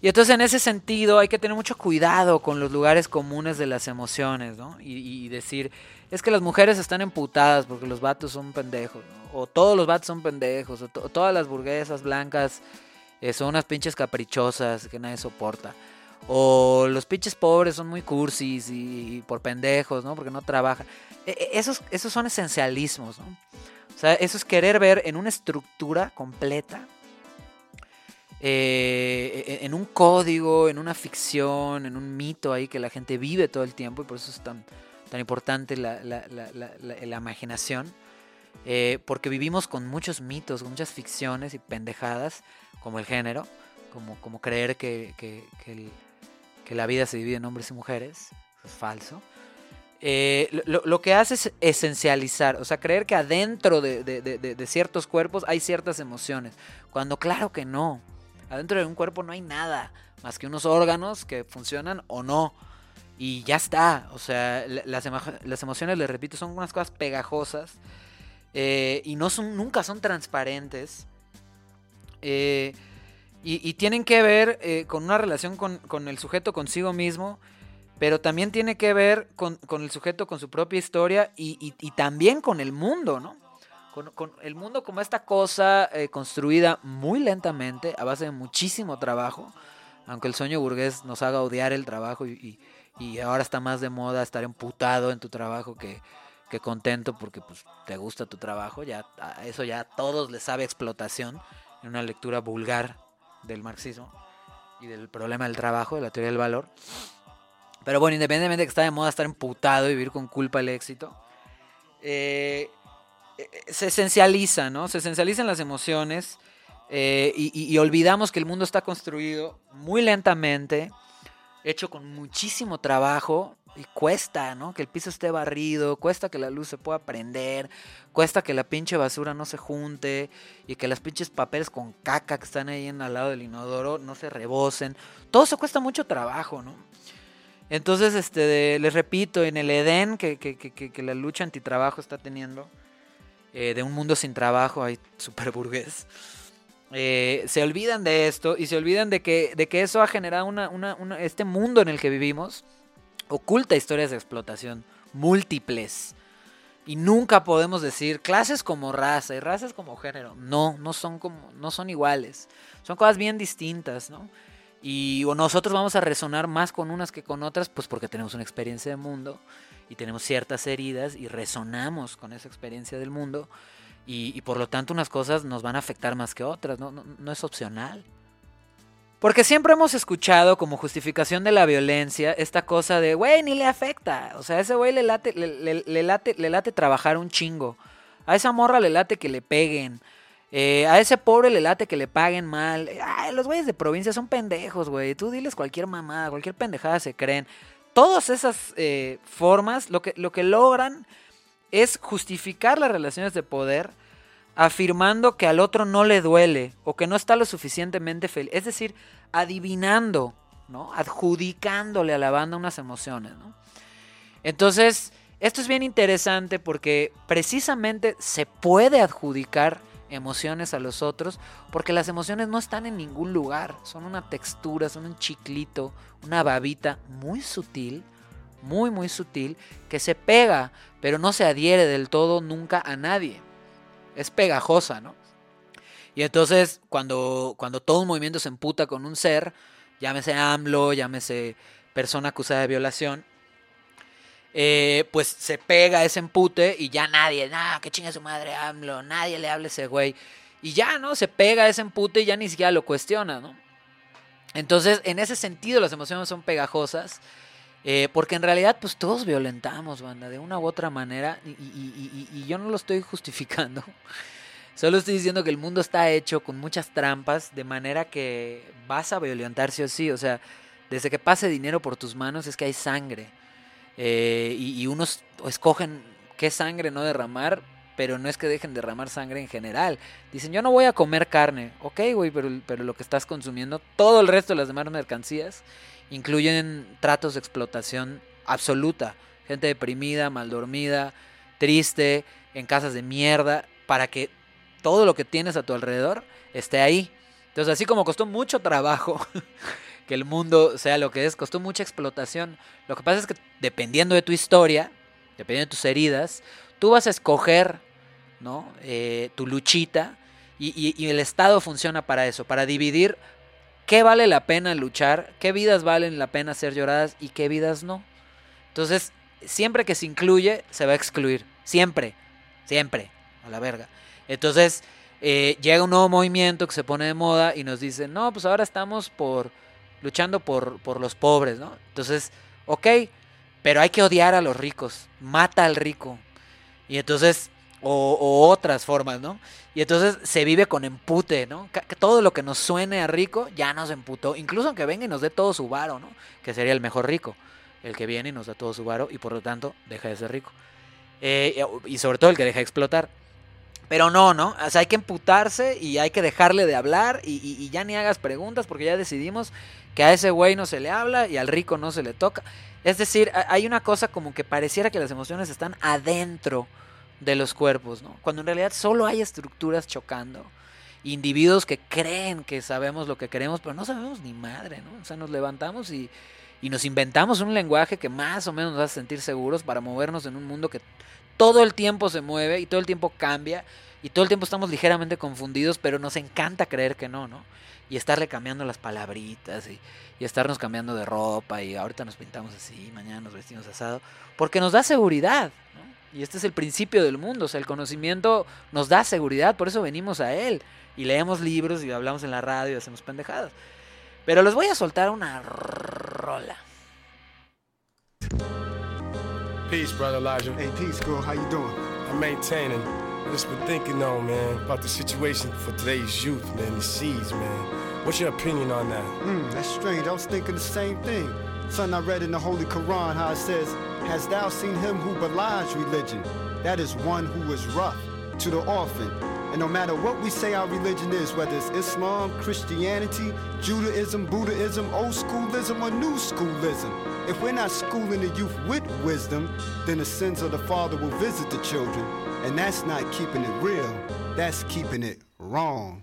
Y entonces en ese sentido hay que tener mucho cuidado con los lugares comunes de las emociones, ¿no? Y, y decir, es que las mujeres están emputadas porque los vatos son pendejos, ¿no? O todos los vatos son pendejos, o to- todas las burguesas blancas eh, son unas pinches caprichosas que nadie soporta. O los pinches pobres son muy cursis y, por pendejos, ¿no? Porque no trabajan. E- e- esos, esos son esencialismos, ¿no? O sea, eso es querer ver en una estructura completa eh, en un código, en una ficción, en un mito ahí que la gente vive todo el tiempo y por eso es tan, tan importante la, la, la, la imaginación. Eh, porque vivimos con muchos mitos, con muchas ficciones y pendejadas, como el género, como, como creer que, que, que, que la vida se divide en hombres y mujeres, eso es falso. Eh, lo, lo, que hace es esencializar, o sea, creer que adentro de, de, de, de, ciertos cuerpos hay ciertas emociones, cuando claro que no. Adentro de un cuerpo no hay nada más que unos órganos que funcionan o no. Y ya está. O sea, las, las emociones, les repito, son unas cosas pegajosas. Eh, y no son, nunca son transparentes. Eh, y, tienen que ver eh, con una relación con, con, el sujeto consigo mismo. Pero también tiene que ver con, con el sujeto con su propia historia y, y, también con el mundo, ¿no? Con, con, el mundo como esta cosa construida muy lentamente, a base de muchísimo trabajo, aunque el sueño burgués nos haga odiar el trabajo y ahora está más de moda estar emputado en tu trabajo que, que, contento porque pues, te gusta tu trabajo, ya eso ya a todos les sabe explotación en una lectura vulgar del marxismo y del problema del trabajo, de la teoría del valor. Pero bueno, independientemente de que está de moda estar emputado y vivir con culpa el éxito, eh, se esencializa, ¿no? Se esencializan las emociones eh, y, olvidamos que el mundo está construido muy lentamente, hecho con muchísimo trabajo y cuesta, ¿no? Que el piso esté barrido, cuesta que la luz se pueda prender, cuesta que la pinche basura no se junte y que las pinches papeles con caca que están ahí en al lado del inodoro no se rebosen. Todo eso cuesta mucho trabajo, ¿no? Entonces, este, les repito, en el Edén que, que, que, que la lucha antitrabajo está teniendo, eh, de un mundo sin trabajo, hay super <laughs> burgués. Eh, se olvidan de esto y se olvidan de que, de que eso ha generado una, una, este mundo en el que vivimos. Oculta historias de explotación múltiples. Y nunca podemos decir clases como raza y razas como género. No, no son, como, no son iguales. Son cosas bien distintas, ¿no? Y nosotros vamos a resonar más con unas que con otras, pues porque tenemos una experiencia de mundo y tenemos ciertas heridas y resonamos con esa experiencia del mundo y, y por lo tanto unas cosas nos van a afectar más que otras, no, no, no es opcional. Porque siempre hemos escuchado como justificación de la violencia esta cosa de, güey, ni le afecta. O sea, a ese güey le late, le, late, le late trabajar un chingo. A esa morra le late que le peguen. Eh, a ese pobre le late que le paguen mal. Ay, los güeyes de provincia son pendejos, güey. Tú diles cualquier mamada, cualquier pendejada se creen todas esas eh, formas lo que, lo que logran es justificar las relaciones de poder afirmando que al otro no le duele o que no está lo suficientemente feliz. Es decir, adivinando, ¿no? adjudicándole a la banda unas emociones. ¿no? Entonces, esto es bien interesante porque precisamente se puede adjudicar emociones a los otros, porque las emociones no están en ningún lugar, son una textura, son un chiclito, una babita muy sutil, muy muy sutil, que se pega, pero no se adhiere del todo nunca a nadie. Es pegajosa, ¿no? Y entonces cuando, cuando todo un movimiento se emputa con un ser, llámese AMLO, llámese persona acusada de violación, eh, pues se pega ese empute y ya nadie, nada, que chinga su madre AMLO, nadie le hable a ese güey. Y ya, ¿no? Se pega ese empute y ya ni siquiera lo cuestiona, ¿no? Entonces, en ese sentido, las emociones son pegajosas. Eh, porque en realidad, pues todos violentamos, banda, de una u otra manera. Y, y, y, y, yo no lo estoy justificando. <laughs> Solo estoy diciendo que el mundo está hecho con muchas trampas, de manera que vas a violentar sí o sí. O sea, desde que pase dinero por tus manos es que hay sangre. Eh, y, unos escogen qué sangre no derramar, pero no es que dejen de derramar sangre en general. Dicen, yo no voy a comer carne. Ok, güey, pero, pero lo que estás consumiendo, todo el resto de las demás mercancías, incluyen tratos de explotación absoluta. Gente deprimida, mal dormida, triste, en casas de mierda, para que todo lo que tienes a tu alrededor esté ahí. Entonces, así como costó mucho trabajo <laughs> que el mundo sea lo que es, costó mucha explotación. Lo que pasa es que dependiendo de tu historia, dependiendo de tus heridas, tú vas a escoger ¿no? Eh, tu luchita y, el Estado funciona para eso, para dividir qué vale la pena luchar, qué vidas valen la pena ser lloradas y qué vidas no. Entonces, siempre que se incluye, se va a excluir. Siempre, siempre, a la verga. Entonces, eh, llega un nuevo movimiento que se pone de moda y nos dice, no, pues ahora estamos por luchando por, por los pobres, ¿no? Entonces, ok, pero hay que odiar a los ricos, mata al rico. Y entonces, o, o otras formas, ¿no? Y entonces se vive con empute, ¿no? Todo lo que nos suene a rico ya nos emputó, incluso aunque venga y nos dé todo su varo, ¿no? Que sería el mejor rico, el que viene y nos da todo su varo y por lo tanto deja de ser rico. Eh, y sobre todo el que deja de explotar. Pero no, ¿no? O sea, hay que emputarse y hay que dejarle de hablar y, y- ya ni hagas preguntas porque ya decidimos que a ese güey no se le habla y al rico no se le toca. Es decir, ha- hay una cosa como que pareciera que las emociones están adentro de los cuerpos, ¿no? Cuando en realidad solo hay estructuras chocando. Individuos que creen que sabemos lo que queremos, pero no sabemos ni madre, ¿no? O sea, nos levantamos y, y nos inventamos un lenguaje que más o menos nos hace sentir seguros para movernos en un mundo que todo el tiempo se mueve y todo el tiempo cambia y todo el tiempo estamos ligeramente confundidos, pero nos encanta creer que no, ¿no? Y estarle cambiando las palabritas y, y estarnos cambiando de ropa y ahorita nos pintamos así, mañana nos vestimos asado, porque nos da seguridad, ¿no? Y este es el principio del mundo, o sea, el conocimiento nos da seguridad, por eso venimos a él y leemos libros y hablamos en la radio y hacemos pendejadas. Pero les voy a soltar una rola. Peace, brother Elijah. Hey, peace, girl. How you doing? I'm maintaining. Just been thinking though, man, about the situation for today's youth, man, the seeds, man. What's your opinion on that? Hmm, that's strange. I was thinking the same thing. Son, I read in the Holy Quran how it says, Hast thou seen him who belies religion? That is one who is rough to the orphan. And no matter what we say our religion is, whether it's Islam, Christianity, Judaism, Buddhism, old schoolism, or new schoolism, if we're not schooling the youth with wisdom, then the sins of the father will visit the children. And that's not keeping it real, that's keeping it wrong.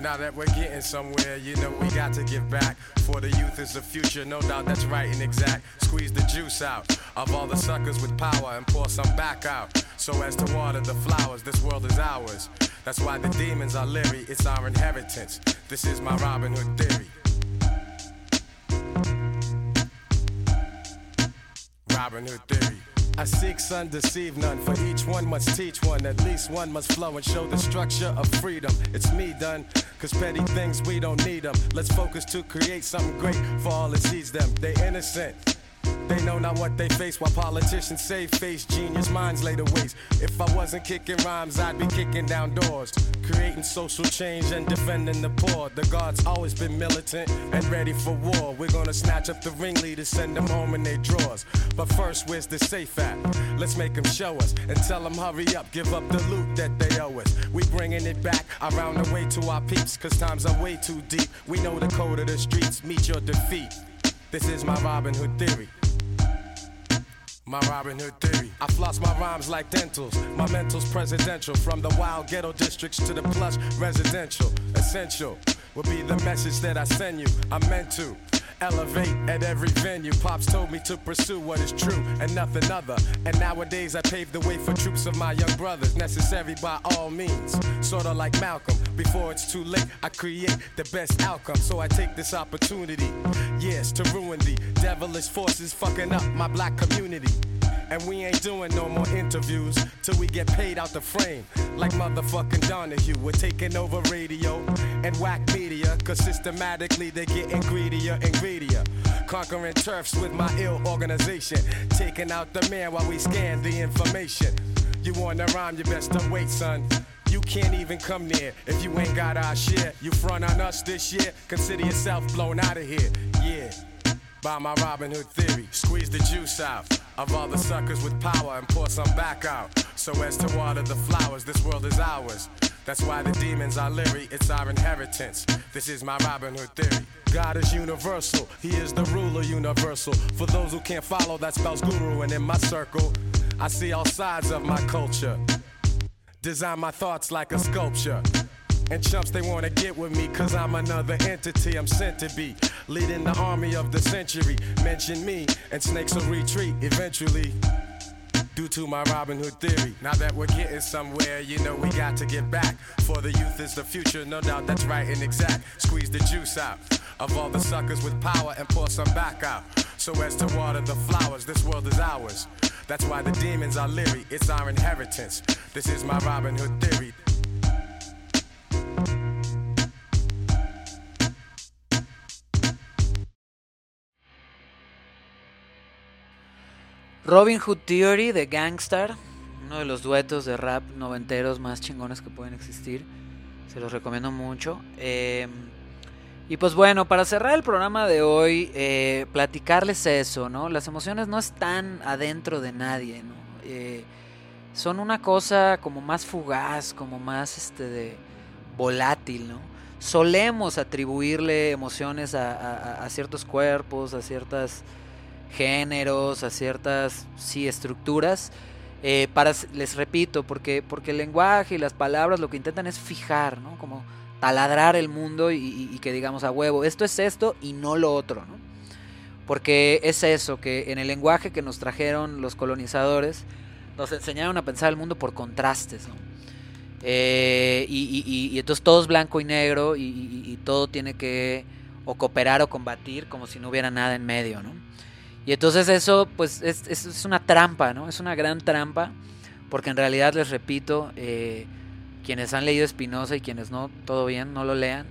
Now that we're getting somewhere, you know we got to give back. For the youth is the future, no doubt that's right and exact. Squeeze the juice out of all the suckers with power and pour some back out. So as to water the flowers, this world is ours. That's why the demons are leery, it's our inheritance. This is my Robin Hood theory. Robin Hood theory. I seek son, deceive none. For each one must teach one. At least one must flow and show the structure of freedom. It's me done. Cause petty things, we don't need them. Let's focus to create something great for all that sees them. They innocent. They know not what they face while politicians say face genius minds lay to waste. If I wasn't kicking rhymes, I'd be kicking down doors. Creating social change and defending the poor. The Guards always been militant and ready for war. We're gonna snatch up the ringleaders, send them home in their drawers. But first, where's the safe at? Let's make them show us and tell them hurry up, give up the loot that they owe us. We bringing it back around the way to our peeps, cause times are way too deep. We know the code of the streets, meet your defeat. This is my Robin Hood theory. My Robin Hood theory. I floss my rhymes like dentals. My mental's presidential. From the wild ghetto districts to the plush residential. Essential will be the message that I send you. I'm meant to elevate at every venue. Pops told me to pursue what is true and nothing other. And nowadays I pave the way for troops of my young brothers. Necessary by all means. Sorta like Malcolm. Before it's too late, I create the best outcome. So I take this opportunity, yes, to ruin the devilish forces fucking up my black community. And we ain't doing no more interviews till we get paid out the frame. Like motherfucking Donahue, we're taking over radio and whack media. Cause systematically they're getting greedier and greedier. Conquering turfs with my ill organization. Taking out the man while we scan the information. You wanna rhyme, you best to wait, son. You can't even come near if you ain't got our share. You front on us this year, consider yourself blown out of here. Yeah by my Robin Hood theory. Squeeze the juice out of all the suckers with power and pour some back out. So as to water the flowers, this world is ours. That's why the demons are leery, it's our inheritance. This is my Robin Hood theory. God is universal, He is the ruler universal. For those who can't follow, that spells guru, and in my circle, I see all sides of my culture. Design my thoughts like a sculpture. And chumps, they wanna get with me, cause I'm another entity I'm sent to be. Leading the army of the century. Mention me, and snakes will retreat eventually. Due to my Robin Hood theory. Now that we're getting somewhere, you know we got to get back. For the youth is the future, no doubt that's right and exact. Squeeze the juice out of all the suckers with power and pour some back out. So as to water the flowers, this world is ours. That's why the demons are leery. It's our inheritance. This is my Robin Hood theory. Robin Hood Theory de Gangstar, uno de los duetos de rap noventeros más chingones que pueden existir. Se los recomiendo mucho. Eh, y pues bueno, para cerrar el programa de hoy, eh, platicarles eso, ¿no? Las emociones no están adentro de nadie, ¿no? Eh, son una cosa como más fugaz, como más este de volátil, ¿no? Solemos atribuirle emociones a, a- ciertos cuerpos, a ciertos géneros, a ciertas sí estructuras. eh, para les repito, porque, porque el lenguaje y las palabras lo que intentan es fijar, ¿no? Como taladrar el mundo y, que digamos a huevo, esto es esto y no lo otro, ¿no? Porque es eso, que en el lenguaje que nos trajeron los colonizadores, nos enseñaron a pensar el mundo por contrastes, ¿no? Eh, y, entonces todo es blanco y negro y, todo tiene que cooperar o combatir como si no hubiera nada en medio, ¿no? Y entonces eso pues es, es- una trampa, ¿no? Es una gran trampa porque en realidad les repito, eh, quienes han leído Spinoza y quienes no, todo bien, no lo lean.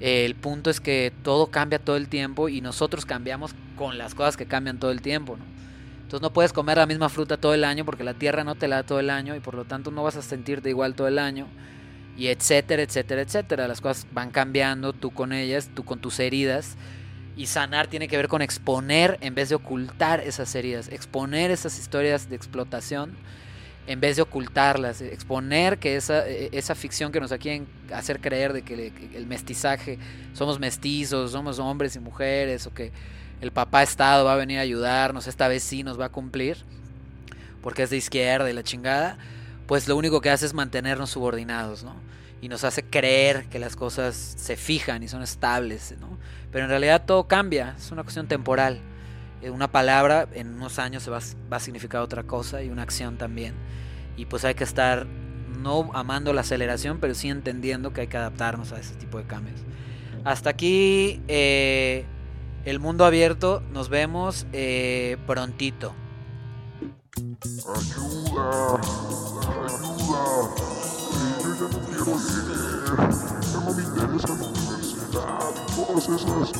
eh, el punto es que todo cambia todo el tiempo y nosotros cambiamos con las cosas que cambian todo el tiempo, ¿no? Entonces no puedes comer la misma fruta todo el año porque la tierra no te la da todo el año y por lo tanto no vas a sentirte igual todo el año y etcétera, etcétera, etcétera. Las cosas van cambiando, tú con ellas, tú con tus heridas. Y sanar tiene que ver con exponer en vez de ocultar esas heridas, exponer esas historias de explotación en vez de ocultarlas, exponer que esa, eh, esa ficción que nos quieren hacer creer de que el mestizaje, somos mestizos, somos hombres y mujeres, o que el papá Estado va a venir a ayudarnos, esta vez sí nos va a cumplir, porque es de izquierda y la chingada, pues lo único que hace es mantenernos subordinados, ¿no? Y nos hace creer que las cosas se fijan y son estables, ¿no? Pero en realidad todo cambia, es una cuestión temporal. Eh, Una palabra en unos años se va, va a significar otra cosa y una acción también. Y pues hay que estar no amando la aceleración, pero sí entendiendo que hay que adaptarnos a ese tipo de cambios. Hasta aquí eh, el mundo abierto. Nos vemos eh, prontito. Ayuda, ayuda. No me interesa la universidad todas esas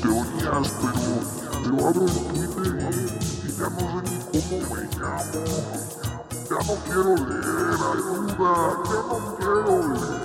teorías, pero, pero abro el Twitter y, y ya no sé ni cómo me llamo. Ya no quiero leer, ayuda, ya no quiero leer.